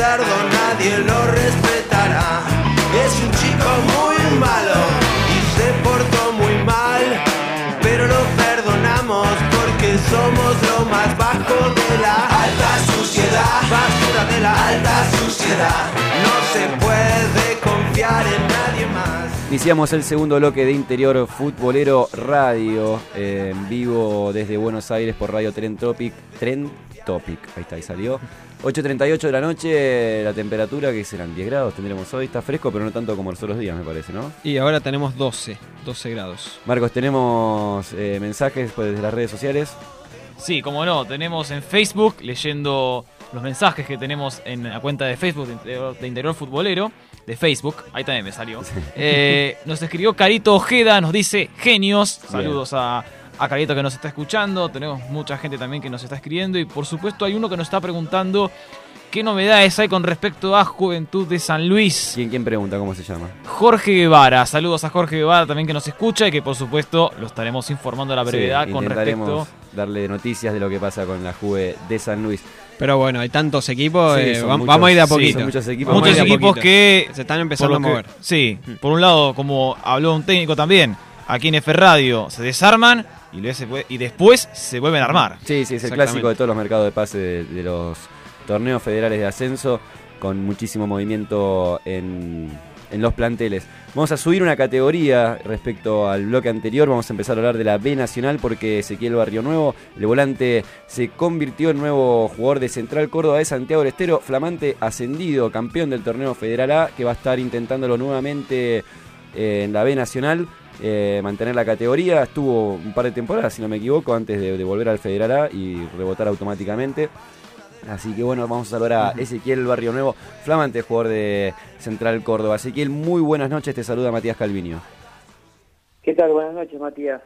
Cerdo, nadie lo respetará. Es un chico muy malo y se portó muy mal, pero lo perdonamos porque somos lo más bajo de la alta suciedad, basura de la alta suciedad. No se puede confiar en nadie más. Iniciamos el segundo bloque de Interior Futbolero Radio, eh, en vivo desde Buenos Aires por Radio Tren Topic. Tren Topic, ahí está, ahí salió. 8.38 de la noche, la temperatura que serán 10 grados tendremos hoy. Está fresco, pero no tanto como los otros días, me parece, ¿no? Y ahora tenemos 12, 12 grados. Marcos, tenemos eh, mensajes pues, desde las redes sociales. Sí, como no, tenemos en Facebook leyendo los mensajes que tenemos en la cuenta de Facebook de Interior, de Interior Futbolero, de Facebook, ahí también me salió. Eh, nos escribió Carito Ojeda, nos dice genios, saludos a, a Carito que nos está escuchando, tenemos mucha gente también que nos está escribiendo y por supuesto hay uno que nos está preguntando qué novedades hay con respecto a Juventud de San Luis. ¿Quién, quién pregunta cómo se llama? Jorge Guevara, saludos a Jorge Guevara también que nos escucha y que por supuesto lo estaremos informando a la brevedad Sí, con respecto darle noticias de lo que pasa con la Juve de San Luis. Pero bueno, hay tantos equipos, Sí, eh, muchos- vamos a ir de a sí, poquito. son muchos equipos. Muchos que se están empezando a que- mover. Sí, por un lado, como habló un técnico también, aquí en F Radio se desarman y, y después se vuelven a armar. Sí, sí, es el clásico de todos los mercados de pase de, de los torneos federales de ascenso, con muchísimo movimiento en, en los planteles. Vamos a subir una categoría respecto al bloque anterior, vamos a empezar a hablar de la B Nacional porque Ezequiel Barrio Nuevo, el volante, se convirtió en nuevo jugador de Central Córdoba de Santiago del Estero, flamante ascendido, campeón del torneo Federal A, que va a estar intentándolo nuevamente eh, en la B Nacional. eh, mantener la categoría, estuvo un par de temporadas, si no me equivoco, antes de, de volver al Federal A y rebotar automáticamente. Así que bueno, vamos a saludar a Ezequiel Barrio Nuevo, flamante jugador de Central Córdoba. Ezequiel, muy buenas noches, te saluda Matías Calviño. ¿Qué tal? Buenas noches, Matías.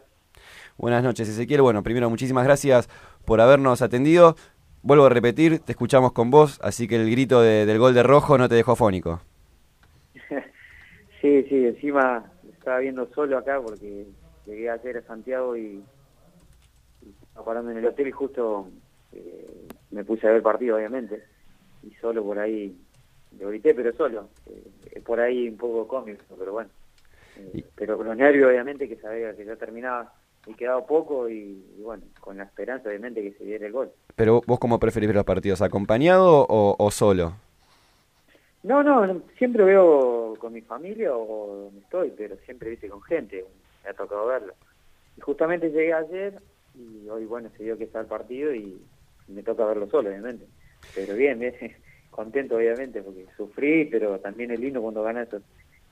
Buenas noches, Ezequiel. Bueno, primero, muchísimas gracias por habernos atendido. Vuelvo a repetir, te escuchamos con vos, así que el grito de- del gol de rojo no te dejó fónico. Sí, sí, encima estaba viendo solo acá porque llegué ayer a Santiago y, y estaba parando en el hotel y justo eh, me puse a ver el partido, obviamente. Y solo por ahí lo grité, pero solo. Eh, por ahí un poco cómico, pero bueno. Eh, pero con los nervios, obviamente, que sabía que ya terminaba y quedaba poco y, y bueno, con la esperanza, obviamente, que se diera el gol. Pero vos cómo preferís ver los partidos, acompañado o, o solo? No, no, no, siempre veo con mi familia o donde estoy, pero siempre viste con gente, me ha tocado verlo. Y justamente llegué ayer y hoy, bueno, se dio que está el partido y me toca verlo solo, obviamente. Pero bien, bien, contento, obviamente, porque sufrí, pero también es lindo cuando gana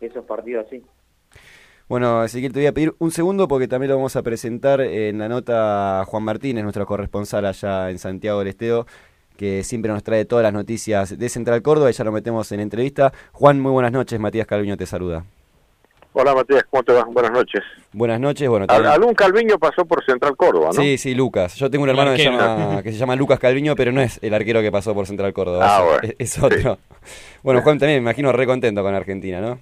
esos, partidos así. Bueno, Ezequiel, te voy a pedir un segundo porque también lo vamos a presentar en la nota a Juan Martínez, nuestro corresponsal allá en Santiago del Estero, que siempre nos trae todas las noticias de Central Córdoba y ya lo metemos en entrevista. Juan, muy buenas noches, Matías Calviño te saluda. Hola Matías, ¿cómo te va? Buenas noches. Buenas noches, bueno. Al- también- algún Calviño pasó por Central Córdoba, ¿no? Sí, sí, Lucas. Yo tengo un hermano que se, llama, que se llama Lucas Calviño, pero no es el arquero que pasó por Central Córdoba. Ah, es, bueno, es- es otro. Bueno, Juan también me imagino re contento con Argentina, ¿no?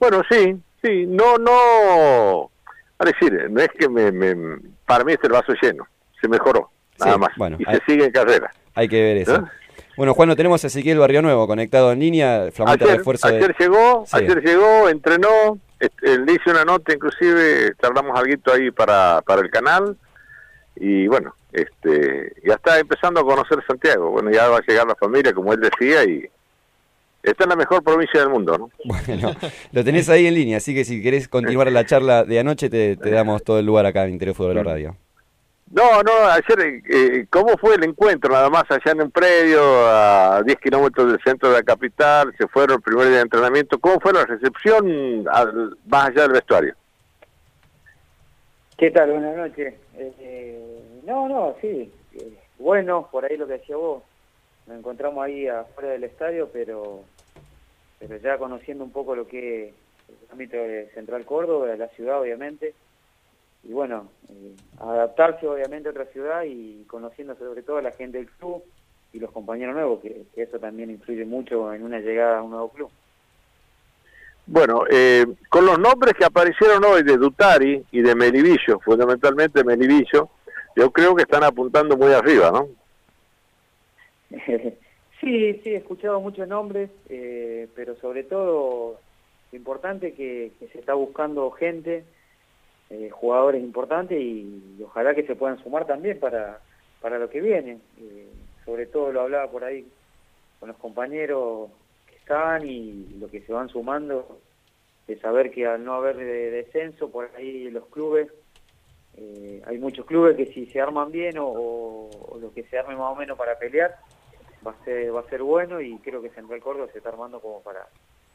Bueno, sí, sí, no, no, a decir, no es que me, me- para mí es el vaso lleno, se mejoró, nada Sí, más, bueno, y hay- se sigue en carrera. Hay que ver eso. ¿Eh? Bueno, Juan, lo tenemos a Ezequiel Barrio Nuevo conectado en línea, flamante Ayer, refuerzo de- ayer llegó, Sí. ayer llegó, entrenó, este, le hice una nota, inclusive charlamos algo ahí para, para el canal, y bueno, este, ya está empezando a conocer Santiago, bueno, ya va a llegar la familia, como él decía, y está en la mejor provincia del mundo, ¿no? Bueno, lo tenés ahí en línea, así que si querés continuar la charla de anoche, te, te damos todo el lugar acá en Interior Fútbol de la Radio. No, no, ayer, eh, ¿cómo fue el encuentro? Nada más allá en un predio, a 10 kilómetros del centro de la capital, se fueron el primer día de entrenamiento. ¿Cómo fue la recepción al- más allá del vestuario? ¿Qué tal? Buenas noches. Eh, no, no, sí. eh, bueno, por ahí lo que decía vos. Nos encontramos ahí afuera del estadio, pero pero ya conociendo un poco lo que es el ámbito de Central Córdoba, la ciudad, obviamente. Y bueno, eh, adaptarse obviamente a otra ciudad y conociendo sobre todo a la gente del club y los compañeros nuevos, que, que eso también influye mucho en una llegada a un nuevo club. Bueno, eh, con los nombres que aparecieron hoy de Dutari y de Melivillo, fundamentalmente Melivillo, yo creo que están apuntando muy arriba, ¿no? Sí, sí, he escuchado muchos nombres, eh, pero sobre todo lo importante es que, que se está buscando gente, eh, jugadores importantes y, ojalá que se puedan sumar también para, para lo que viene. Eh, sobre todo lo hablaba por ahí con los compañeros que están y lo que se van sumando, de saber que al no haber de- descenso por ahí los clubes, eh, hay muchos clubes que si se arman bien o, o, lo que se arme más o menos para pelear, va a ser va a ser bueno y creo que Central Córdoba se está armando como para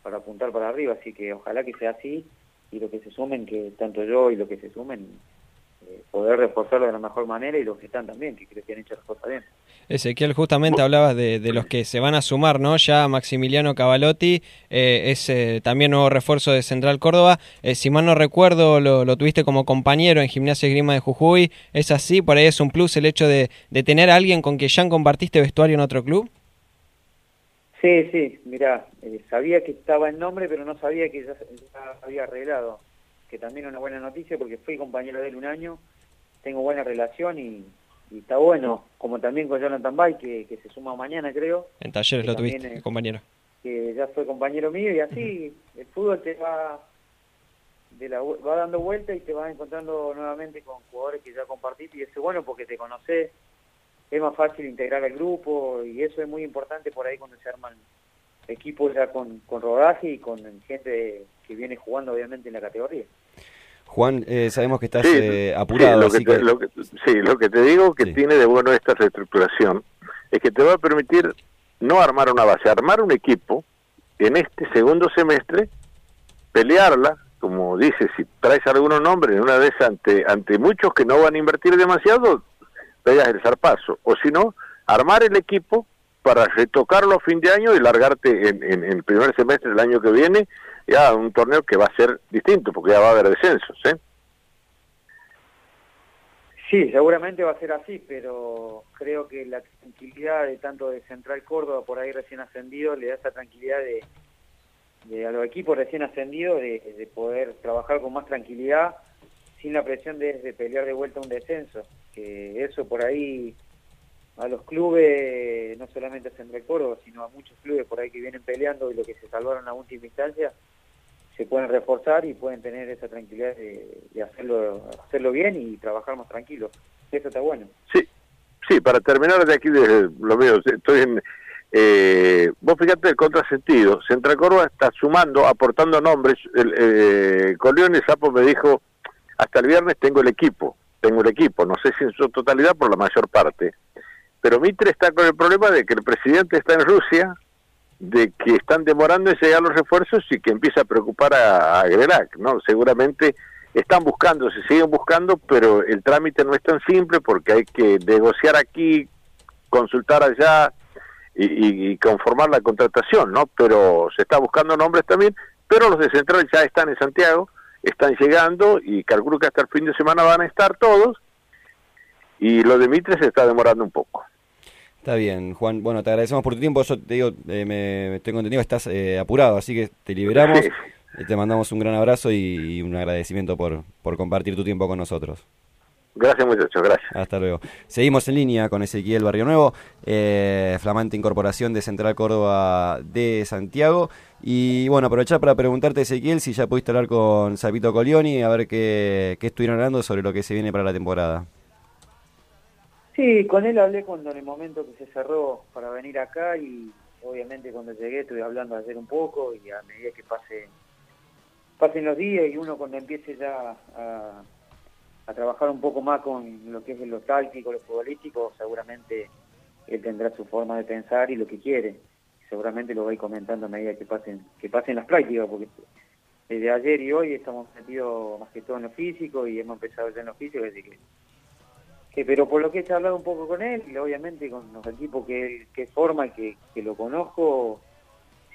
para apuntar para arriba así que ojalá que sea así y lo que se sumen que tanto yo y lo que se sumen eh, poder reforzarlo de la mejor manera y los que están también que creo que han hecho las cosas bien Ezequiel, justamente hablabas de, de los que se van a sumar, ¿no? Ya Maximiliano Cavalotti eh, es eh, también nuevo refuerzo de Central Córdoba. Eh, si mal no recuerdo, lo, lo tuviste como compañero en Gimnasia y Grima de Jujuy. ¿Es así? ¿Por ahí es un plus el hecho de, de tener a alguien con que ya compartiste vestuario en otro club? Sí sí mira sabía que estaba el nombre pero no sabía que ya, ya había arreglado. Que también es una buena noticia porque fui compañero de él un año tengo buena relación y, y está bueno como también con Jonathan Bay que, que se suma mañana creo. En talleres lo también, tuviste, eh, compañero. que ya fue compañero mío y así el fútbol te va de la, va dando vuelta y te vas encontrando nuevamente con jugadores que ya compartiste y eso es bueno porque te conoces es más fácil integrar al grupo y eso es muy importante por ahí cuando se arman equipos ya con, con rodaje y con gente que viene jugando obviamente en la categoría. Juan, eh, sabemos que estás Sí, eh, apurado, sí, lo así que te- que... lo que- sí, lo que te digo que tiene de bueno esta reestructuración es que te va a permitir no armar una base, armar un equipo en este segundo semestre, pelearla, como dices, si traes algunos nombres, una vez ante, ante muchos que no van a invertir demasiado, pegas el zarpazo. O si no, armar el equipo para retocarlo a fin de año y largarte en, en- en el primer semestre del año que viene ya un torneo que va a ser distinto, porque ya va a haber descensos, ¿eh? Sí, seguramente va a ser así, pero creo que la tranquilidad de tanto de Central Córdoba, por ahí recién ascendido, le da esa tranquilidad de, de a los equipos recién ascendidos de, de poder trabajar con más tranquilidad sin la presión de, pelear de vuelta un descenso. Que eso por ahí a los clubes, no solamente a Central Córdoba, sino a muchos clubes por ahí que vienen peleando y lo que se salvaron a última instancia, se pueden reforzar y pueden tener esa tranquilidad de, hacerlo hacerlo bien y trabajar más tranquilo. Eso está bueno. Sí, para terminar de aquí, de lo mío, estoy en... Eh, vos fíjate el contrasentido. Central Córdoba está sumando, aportando nombres. El, eh, Corleone Sapo me dijo, hasta el viernes tengo el equipo, tengo el equipo, no sé si en su totalidad, por la mayor parte. Pero Mitre está con el problema de que el presidente está en Rusia, de que están demorando en llegar los refuerzos y que empieza a preocupar a, a ¿no? Seguramente están buscando, se siguen buscando, pero el trámite no es tan simple porque hay que negociar aquí, consultar allá y, y- y conformar la contratación, ¿no? Pero se está buscando nombres también, pero los de Central ya están en Santiago, están llegando y calculo que hasta el fin de semana van a estar todos y lo de Mitre se está demorando un poco. Está bien, Juan. Bueno, te agradecemos por tu tiempo. Yo te digo, eh, me tengo entendido que estás eh, apurado, así que te liberamos. Sí. Eh, Te mandamos un gran abrazo y, y un agradecimiento por, por compartir tu tiempo con nosotros. Gracias muchachos, gracias. Hasta luego. Seguimos en línea con Ezequiel Barrio Nuevo, eh, flamante incorporación de Central Córdoba de Santiago. Y bueno, aprovechar para preguntarte, Ezequiel, si ya pudiste hablar con Sapito Colioni, a ver qué, qué estuvieron hablando sobre lo que se viene para la temporada. Sí, con él hablé cuando en el momento que se cerró para venir acá y obviamente cuando llegué estuve hablando ayer un poco y a medida que pase pasen los días y uno cuando empiece ya a, a trabajar un poco más con lo que es lo táctico, lo futbolístico, seguramente él tendrá su forma de pensar y lo que quiere. Seguramente lo voy comentando a medida que pasen que pasen las prácticas, porque desde ayer y hoy estamos metidos más que todo en lo físico y hemos empezado ya en lo físico, así que pero por lo que he charlado un poco con él y obviamente con los equipos que forma que, que lo conozco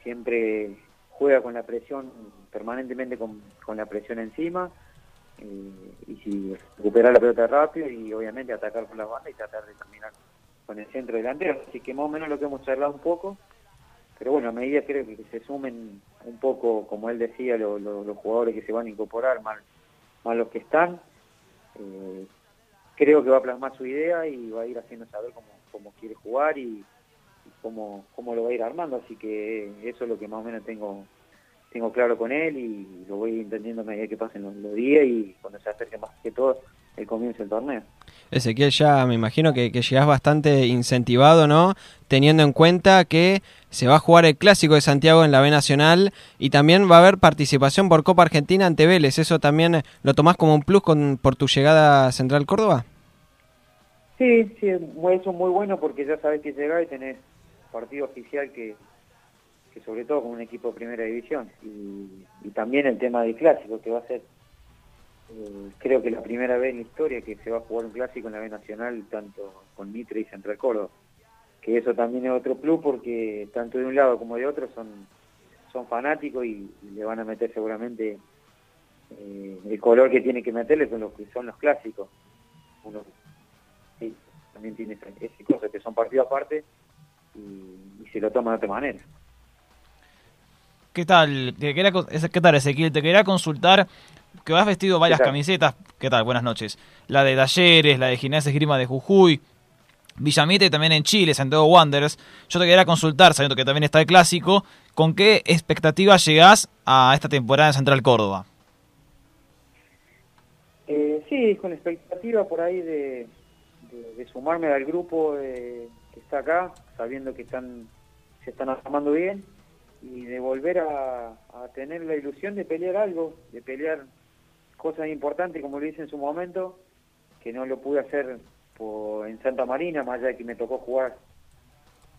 siempre juega con la presión permanentemente con, con la presión encima y si recuperar la pelota rápido y obviamente atacar por la banda y tratar de terminar con el centro delantero así que más o menos lo que hemos charlado un poco pero bueno a medida creo que se sumen un poco como él decía lo- lo- los jugadores que se van a incorporar más, los que están eh, creo que va a plasmar su idea y va a ir haciendo saber cómo, cómo quiere jugar y, cómo lo va a ir armando. Así que eso es lo que más o menos tengo tengo claro con él y lo voy entendiendo a medida que pasen los, los días y cuando se acerque más que todo el comienzo del torneo. Ezequiel, ya me imagino que, que llegás bastante incentivado, ¿no? Teniendo en cuenta que se va a jugar el Clásico de Santiago en la B Nacional y también va a haber participación por Copa Argentina ante Vélez. ¿Eso también lo tomás como un plus con, por tu llegada a Central Córdoba? Sí, sí, eso es muy bueno porque ya sabes que llegás y tenés partido oficial que, que sobre todo con un equipo de primera división. Y, también el tema del clásico, que va a ser, eh, creo que la primera vez en la historia que se va a jugar un clásico en la B Nacional, tanto con Mitre y Central Córdoba. Que eso también es otro plus porque tanto de un lado como de otro son, son fanáticos y, le van a meter seguramente eh, el color que tiene que meterle con lo que son los clásicos. Uno también tiene ese, ese cosa, que son partidos aparte y, y se lo toman de otra manera. ¿Qué tal? Te quería ¿Qué tal, Ezequiel? Te quería consultar que has vestido varias camisetas. ¿Qué tal? Buenas noches. La de Talleres, la de Gimnasia Esgrima de Jujuy, Villamite y también en Chile, Santiago Wanderers. Yo te quería consultar, sabiendo que también está el clásico, ¿con qué expectativas llegás a esta temporada en Central Córdoba? Eh, sí, con expectativa por ahí de, de- de sumarme al grupo eh, que está acá, sabiendo que están se están armando bien y de volver a, tener la ilusión de pelear algo, de pelear cosas importantes, como lo hice en su momento, que no lo pude hacer por- en Santa Marina, más allá de que me tocó jugar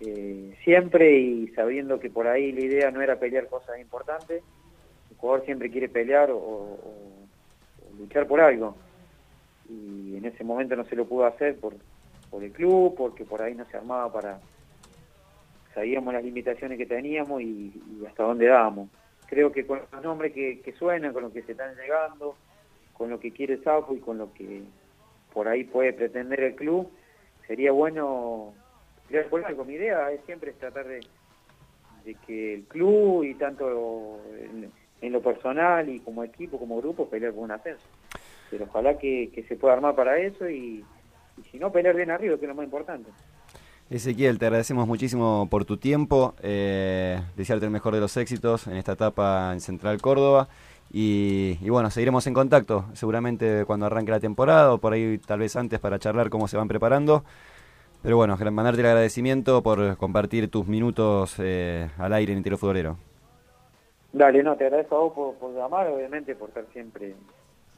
eh, siempre y sabiendo que por ahí la idea no era pelear cosas importantes, el jugador siempre quiere pelear o- luchar por algo. Y en ese momento no se lo pudo hacer por el club, porque por ahí no se armaba para... Sabíamos las limitaciones que teníamos y, hasta dónde dábamos. Creo que con los nombres que, suenan, con los que se están llegando, con lo que quiere Sapo y con lo que por ahí puede pretender el club, sería bueno pelear por algo. Mi idea es siempre tratar de, que el club y tanto en, lo personal y como equipo, como grupo, pelear por un ascenso. Pero ojalá que, que se pueda armar para eso y, y si no, pelear bien arriba, que es lo más importante. Ezequiel, te agradecemos muchísimo por tu tiempo, eh, desearte el mejor de los éxitos en esta etapa en Central Córdoba y, y bueno, seguiremos en contacto, seguramente cuando arranque la temporada o por ahí tal vez antes para charlar cómo se van preparando. Pero bueno, mandarte el agradecimiento por compartir tus minutos eh, al aire en Interior Futbolero. Dale, no, te agradezco a vos por, por llamar, obviamente, por estar siempre,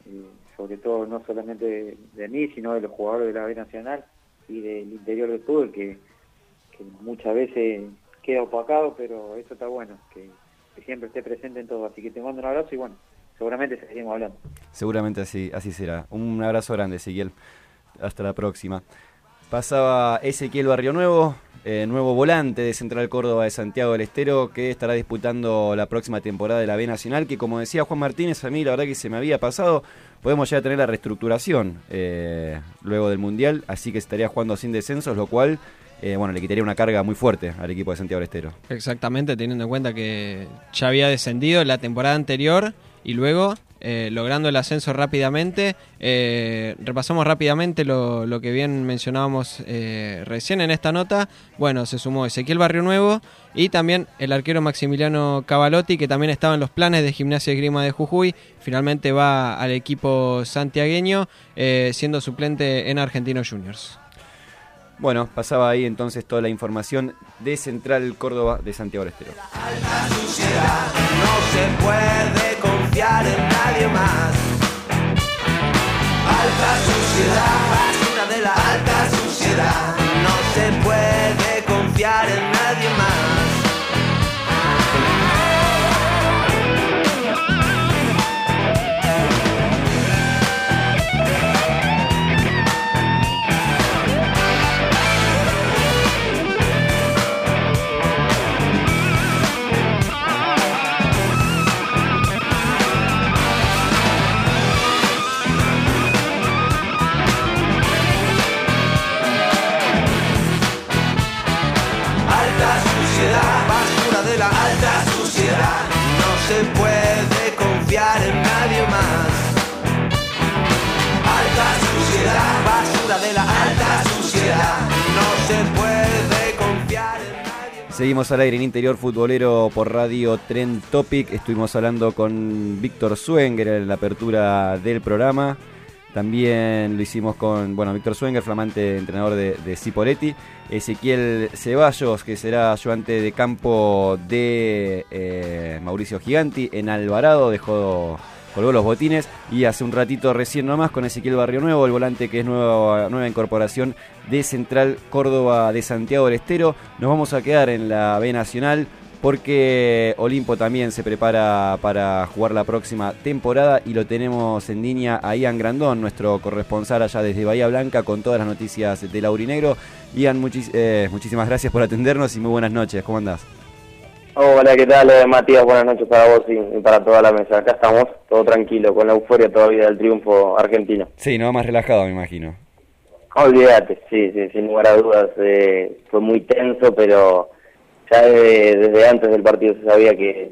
eh, sobre todo no solamente de mí, sino de los jugadores de la B Nacional y del interior del fútbol, que, que muchas veces queda opacado, pero eso está bueno, que, siempre esté presente en todo. Así que te mando un abrazo y bueno, seguramente seguimos hablando. Seguramente así, así será. Un abrazo grande, Ezequiel. Hasta la próxima. Pasaba Ezequiel Barrio Nuevo, eh, nuevo volante de Central Córdoba de Santiago del Estero, que estará disputando la próxima temporada de la B Nacional, que como decía Juan Martínez, a mí la verdad que se me había pasado, podemos ya tener la reestructuración eh, luego del Mundial, así que estaría jugando sin descensos, lo cual eh, bueno, le quitaría una carga muy fuerte al equipo de Santiago del Estero. Exactamente, teniendo en cuenta que ya había descendido la temporada anterior y luego eh, logrando el ascenso rápidamente. Eh, repasamos rápidamente lo, lo, que bien mencionábamos eh, recién en esta nota. Bueno, se sumó Ezequiel Barrio Nuevo y también el arquero Maximiliano Cavalotti, que también estaba en los planes de Gimnasia y Grima de Jujuy. Finalmente va al equipo santiagueño, siendo suplente en Argentinos Juniors. Bueno, pasaba ahí entonces toda la información de Central Córdoba de Santiago del Estero. No se puede confiar en nadie más. Alta suciedad, basura de la alta suciedad. No se puede confiar en nadie más. Se puede confiar en nadie más. Alta suciedad, basura de la alta suciedad, no se puede confiar en nadie más. Seguimos al aire en Interior Futbolero por Radio Trend Topic. Estuvimos hablando con Víctor Suenger en la apertura del programa. También lo hicimos con, bueno, Víctor Suenger, flamante entrenador de, de. Ezequiel Ceballos, que será ayudante de campo de eh, Mauricio Giganti en Alvarado, dejó colgó los botines y hace un ratito recién nomás con Ezequiel Barrio Nuevo, el volante que es nueva, nueva incorporación de Central Córdoba de Santiago del Estero. Nos vamos a quedar en la B Nacional porque Olimpo también se prepara para jugar la próxima temporada y lo tenemos en línea a Ian Grandón, nuestro corresponsal allá desde Bahía Blanca con todas las noticias del Aurinegro. Ian, muchis eh, muchísimas gracias por atendernos y muy buenas noches, ¿cómo andás? Hola, ¿qué tal eh, Matías? Buenas noches para vos y, y, para toda la mesa. Acá estamos, todo tranquilo, con la euforia todavía del triunfo argentino. Sí, no más relajado me imagino. Olvídate, sí, sí, sin lugar a dudas. Eh, fue muy tenso, pero ya desde, desde, antes del partido se sabía que,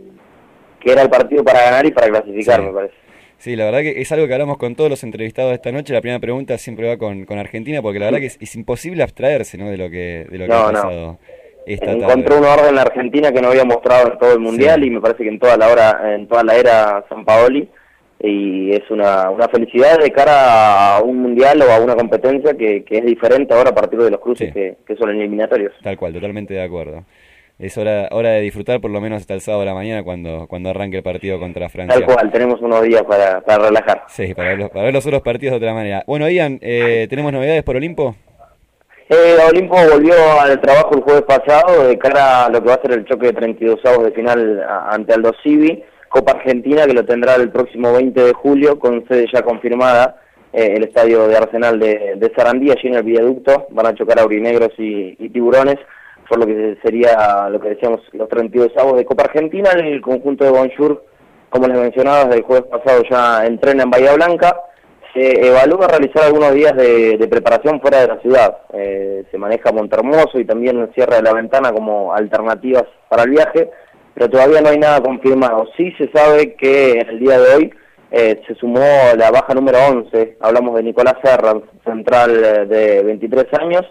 que era el partido para ganar y para clasificar, sí. me parece. Sí, la verdad que es algo que hablamos con todos los entrevistados de esta noche. La primera pregunta siempre va con, con Argentina, porque la verdad que es, es imposible abstraerse ¿no? de lo que, de lo que no, ha pasado. No. Encontró una orden en la Argentina que no había mostrado en todo el mundial sí. y me parece que en toda la hora, en toda la era San Paoli y es una, una felicidad de cara a un mundial o a una competencia que, que es diferente ahora a partir de los cruces sí. que, que son eliminatorios. Tal cual, totalmente de acuerdo es hora, hora de disfrutar por lo menos hasta el sábado de la mañana cuando, cuando arranque el partido contra Francia. Tal cual, tenemos unos días para, para relajar. Sí, para ver, los, para ver los otros partidos de otra manera. Bueno, Ian, eh, ¿tenemos novedades por Olimpo? Eh, Olimpo volvió al trabajo el jueves pasado de cara a lo que va a ser el choque de 32 avos de final ante Aldo Civi, Copa Argentina que lo tendrá el próximo 20 de julio con sede ya confirmada eh, el estadio de Arsenal de, de Sarandí, allí en el viaducto, van a chocar aurinegros y, y tiburones por lo que sería lo que decíamos los 32 avos de Copa Argentina, el conjunto de Bonjour, como les mencionaba, desde el jueves pasado ya entrena en Bahía Blanca, se evalúa realizar algunos días de, preparación fuera de la ciudad. Eh, se maneja Montermoso y también el cierre de la ventana como alternativas para el viaje, pero todavía no hay nada confirmado. Sí se sabe que en el día de hoy eh, se sumó la baja número 11, hablamos de Nicolás Serran, central eh, de 23 años,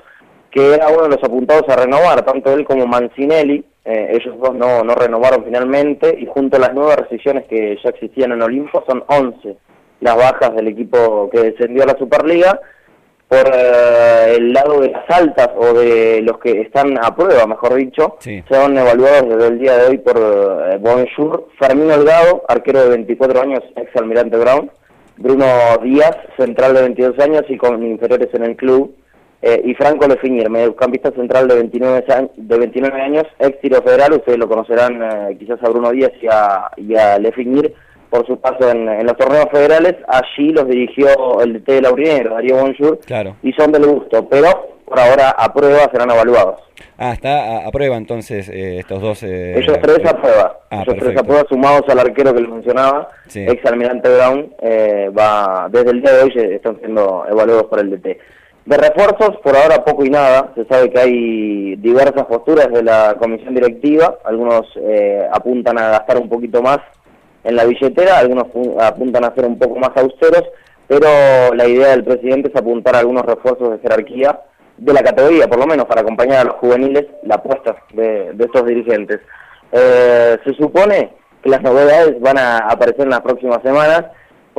que era uno de los apuntados a renovar, tanto él como Mancinelli, eh, ellos dos no, no renovaron finalmente, y junto a las nuevas rescisiones que ya existían en Olimpo, son 11 las bajas del equipo que descendió a la Superliga, por eh, el lado de las altas o de los que están a prueba, mejor dicho, son evaluados desde el día de hoy por eh, Bonjour, Fermín Delgado, arquero de 24 años, ex Almirante Brown, Bruno Díaz, central de 22 años y con inferiores en el club, eh, y Franco Lefinier, mediocampista central de 29, años, de 29 años, ex tiro federal, ustedes lo conocerán eh, quizás a Bruno Díaz y a, y a por su paso en, en los torneos federales, allí los dirigió el DT de Laurinero, Darío Bonjour, Claro. y son del gusto, pero por ahora a prueba serán evaluados. Ah, está a, a prueba entonces eh, estos dos. eh, Ellos tres a prueba, Ah, ellos tres a prueba sumados al arquero que les mencionaba, Sí. ex almirante Brown, eh, va desde el día de hoy están siendo evaluados por el DT. De refuerzos, por ahora poco y nada, se sabe que hay diversas posturas de la comisión directiva, algunos eh, apuntan a gastar un poquito más en la billetera, algunos pu- apuntan a ser un poco más austeros, pero la idea del presidente es apuntar a algunos refuerzos de jerarquía de la categoría, por lo menos para acompañar a los juveniles la apuesta de, de estos dirigentes. Eh, se supone que las novedades van a aparecer en las próximas semanas,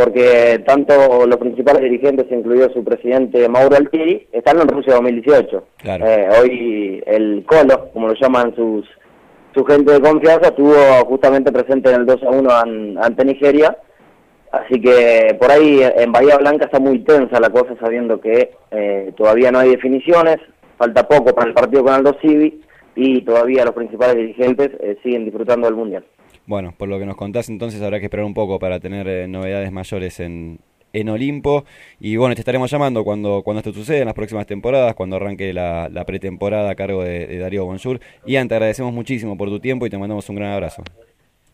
porque tanto los principales dirigentes, incluido su presidente Mauro Altieri, están en Rusia 2018. Claro. Eh, hoy el Colo, como lo llaman sus su gente de confianza, estuvo justamente presente en el 2 a 1 an- ante Nigeria. Así que por ahí en Bahía Blanca está muy tensa la cosa, sabiendo que eh, todavía no hay definiciones, falta poco para el partido con Aldo Civi y todavía los principales dirigentes eh, siguen disfrutando del Mundial. Bueno, por lo que nos contás, entonces habrá que esperar un poco para tener eh, novedades mayores en, en Olimpo. Y bueno, te estaremos llamando cuando, cuando esto suceda en las próximas temporadas, cuando arranque la, la pretemporada a cargo de, de Darío Bonjour. Ian, te agradecemos muchísimo por tu tiempo y te mandamos un gran abrazo.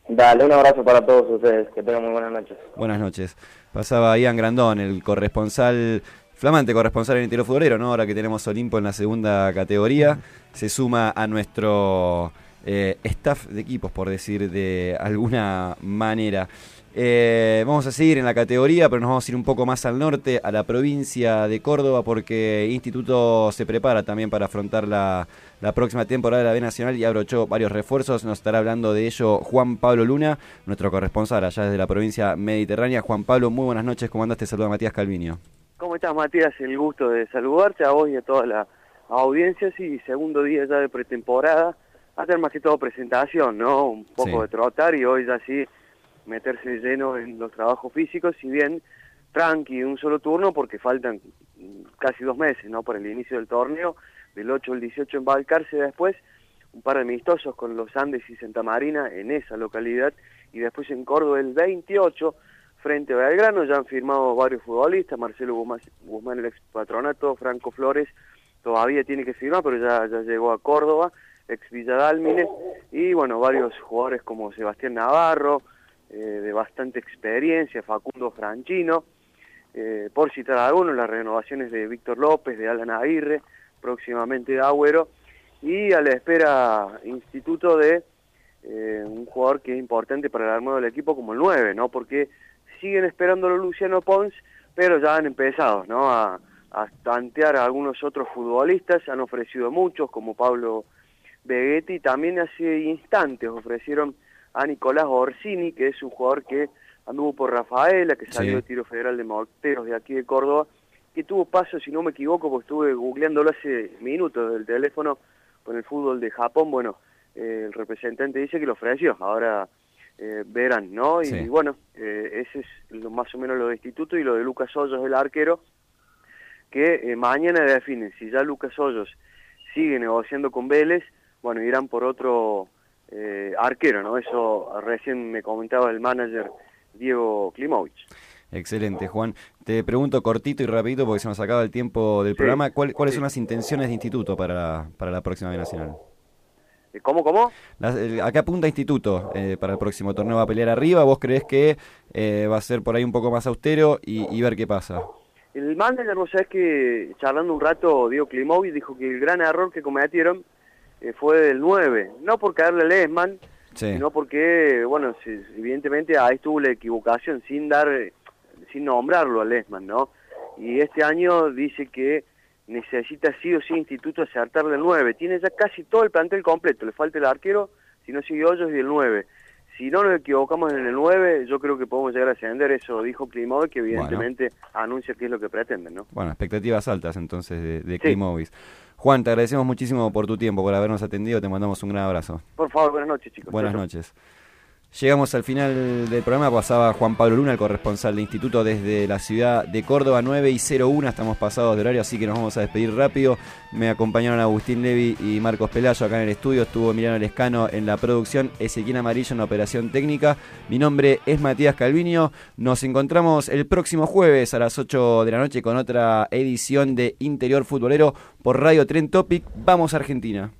Dale, un abrazo para todos ustedes, que tengan muy buenas noches. Buenas noches. Pasaba Ian Grandón, el corresponsal, flamante corresponsal en el interior futbolero, ¿no? Ahora que tenemos Olimpo en la segunda categoría, se suma a nuestro eh, staff de equipos, por decir de alguna manera. Eh, vamos a seguir en la categoría, pero nos vamos a ir un poco más al norte, a la provincia de Córdoba, porque Instituto se prepara también para afrontar la, la próxima temporada de la B Nacional y abrochó varios refuerzos. Nos estará hablando de ello Juan Pablo Luna, nuestro corresponsal allá desde la provincia mediterránea. Juan Pablo, muy buenas noches, ¿cómo andas? Te saluda Matías Calviño. ¿Cómo estás, Matías? El gusto de saludarte a vos y a toda la audiencia. Sí, segundo día ya de pretemporada. Hacer más que todo presentación, ¿no? Un poco Sí. de trotar y hoy ya sí meterse de lleno en los trabajos físicos, si bien tranqui, un solo turno, porque faltan casi dos meses, ¿no? Para el inicio del torneo, del 8 al 18 en Balcarce después, un par de amistosos con los Andes y Santa Marina en esa localidad, y después en Córdoba el 28 frente a Belgrano, ya han firmado varios futbolistas, Marcelo Guzmán, Guzmán el ex patronato, Franco Flores todavía tiene que firmar, pero ya, ya llegó a Córdoba, ex Villadálmine, y bueno, varios jugadores como Sebastián Navarro, eh, de bastante experiencia, Facundo Franchino, eh, por citar algunos, las renovaciones de Víctor López, de Alan Aguirre, próximamente de Agüero, y a la espera Instituto de eh, un jugador que es importante para el armado del equipo como el 9, ¿no? Porque siguen esperándolo Luciano Pons, pero ya han empezado, ¿no? A, a tantear a algunos otros futbolistas, han ofrecido muchos, como Pablo Begetti, también hace instantes ofrecieron a Nicolás Orsini, que es un jugador que anduvo por Rafaela, que salió Sí. de tiro federal de Morteros de aquí de Córdoba, que tuvo paso, si no me equivoco, porque estuve googleándolo hace minutos del teléfono con el fútbol de Japón, bueno, eh, el representante dice que lo ofreció, ahora eh, verán, ¿no? Y, Sí. bueno, eh, ese es lo, más o menos lo de Instituto y lo de Lucas Hoyos, el arquero, que eh, mañana definen si ya Lucas Hoyos sigue negociando con Vélez, bueno, irán por otro eh, arquero, ¿no? Eso recién me comentaba el manager Diego Klimovich. Excelente, Juan. Te pregunto cortito y rapidito porque se nos acaba el tiempo del programa. ¿Cuál- ¿Cuáles son las intenciones de Instituto para la, para la próxima B Nacional? Eh, ¿Cómo, cómo? Las- el- acá apunta Instituto eh, para el próximo torneo va a pelear arriba. ¿Vos creés que eh, va a ser por ahí un poco más austero y, y ver qué pasa? El manager, vos sabés que charlando un rato, Diego Klimovic dijo que el gran error que cometieron eh, fue del 9. No por caerle a Lesman, Sí. sino porque, bueno, si- evidentemente ahí estuvo la equivocación sin dar, sin nombrarlo a Lesman, ¿no? Y este año dice que necesita sí o sí Instituto acertarle el 9. Tiene ya casi todo el plantel completo, le falta el arquero, si no sigue Hoyos y el 9. Si no nos equivocamos en el 9, yo creo que podemos llegar a ascender, eso dijo Klimovic, que evidentemente anuncia que es lo que pretenden, ¿no? Bueno, expectativas altas entonces de, de Sí. Klimovic. Juan, te agradecemos muchísimo por tu tiempo, por habernos atendido. Te mandamos un gran abrazo. Por favor, buenas noches, chicos. Buenas noches. Llegamos al final del programa, pasaba Juan Pablo Luna, el corresponsal de instituto desde la ciudad de Córdoba, 9 y 01, estamos pasados de horario, así que nos vamos a despedir rápido. Me acompañaron Agustín Levi y Marcos Pelayo acá en el estudio, estuvo Emiliano Lescano en la producción, Ezequiel Amarillo en la operación técnica. Mi nombre es Matías Calviño, nos encontramos el próximo jueves a las 8 de la noche con otra edición de Interior Futbolero por Radio Tren Topic. Vamos a Argentina.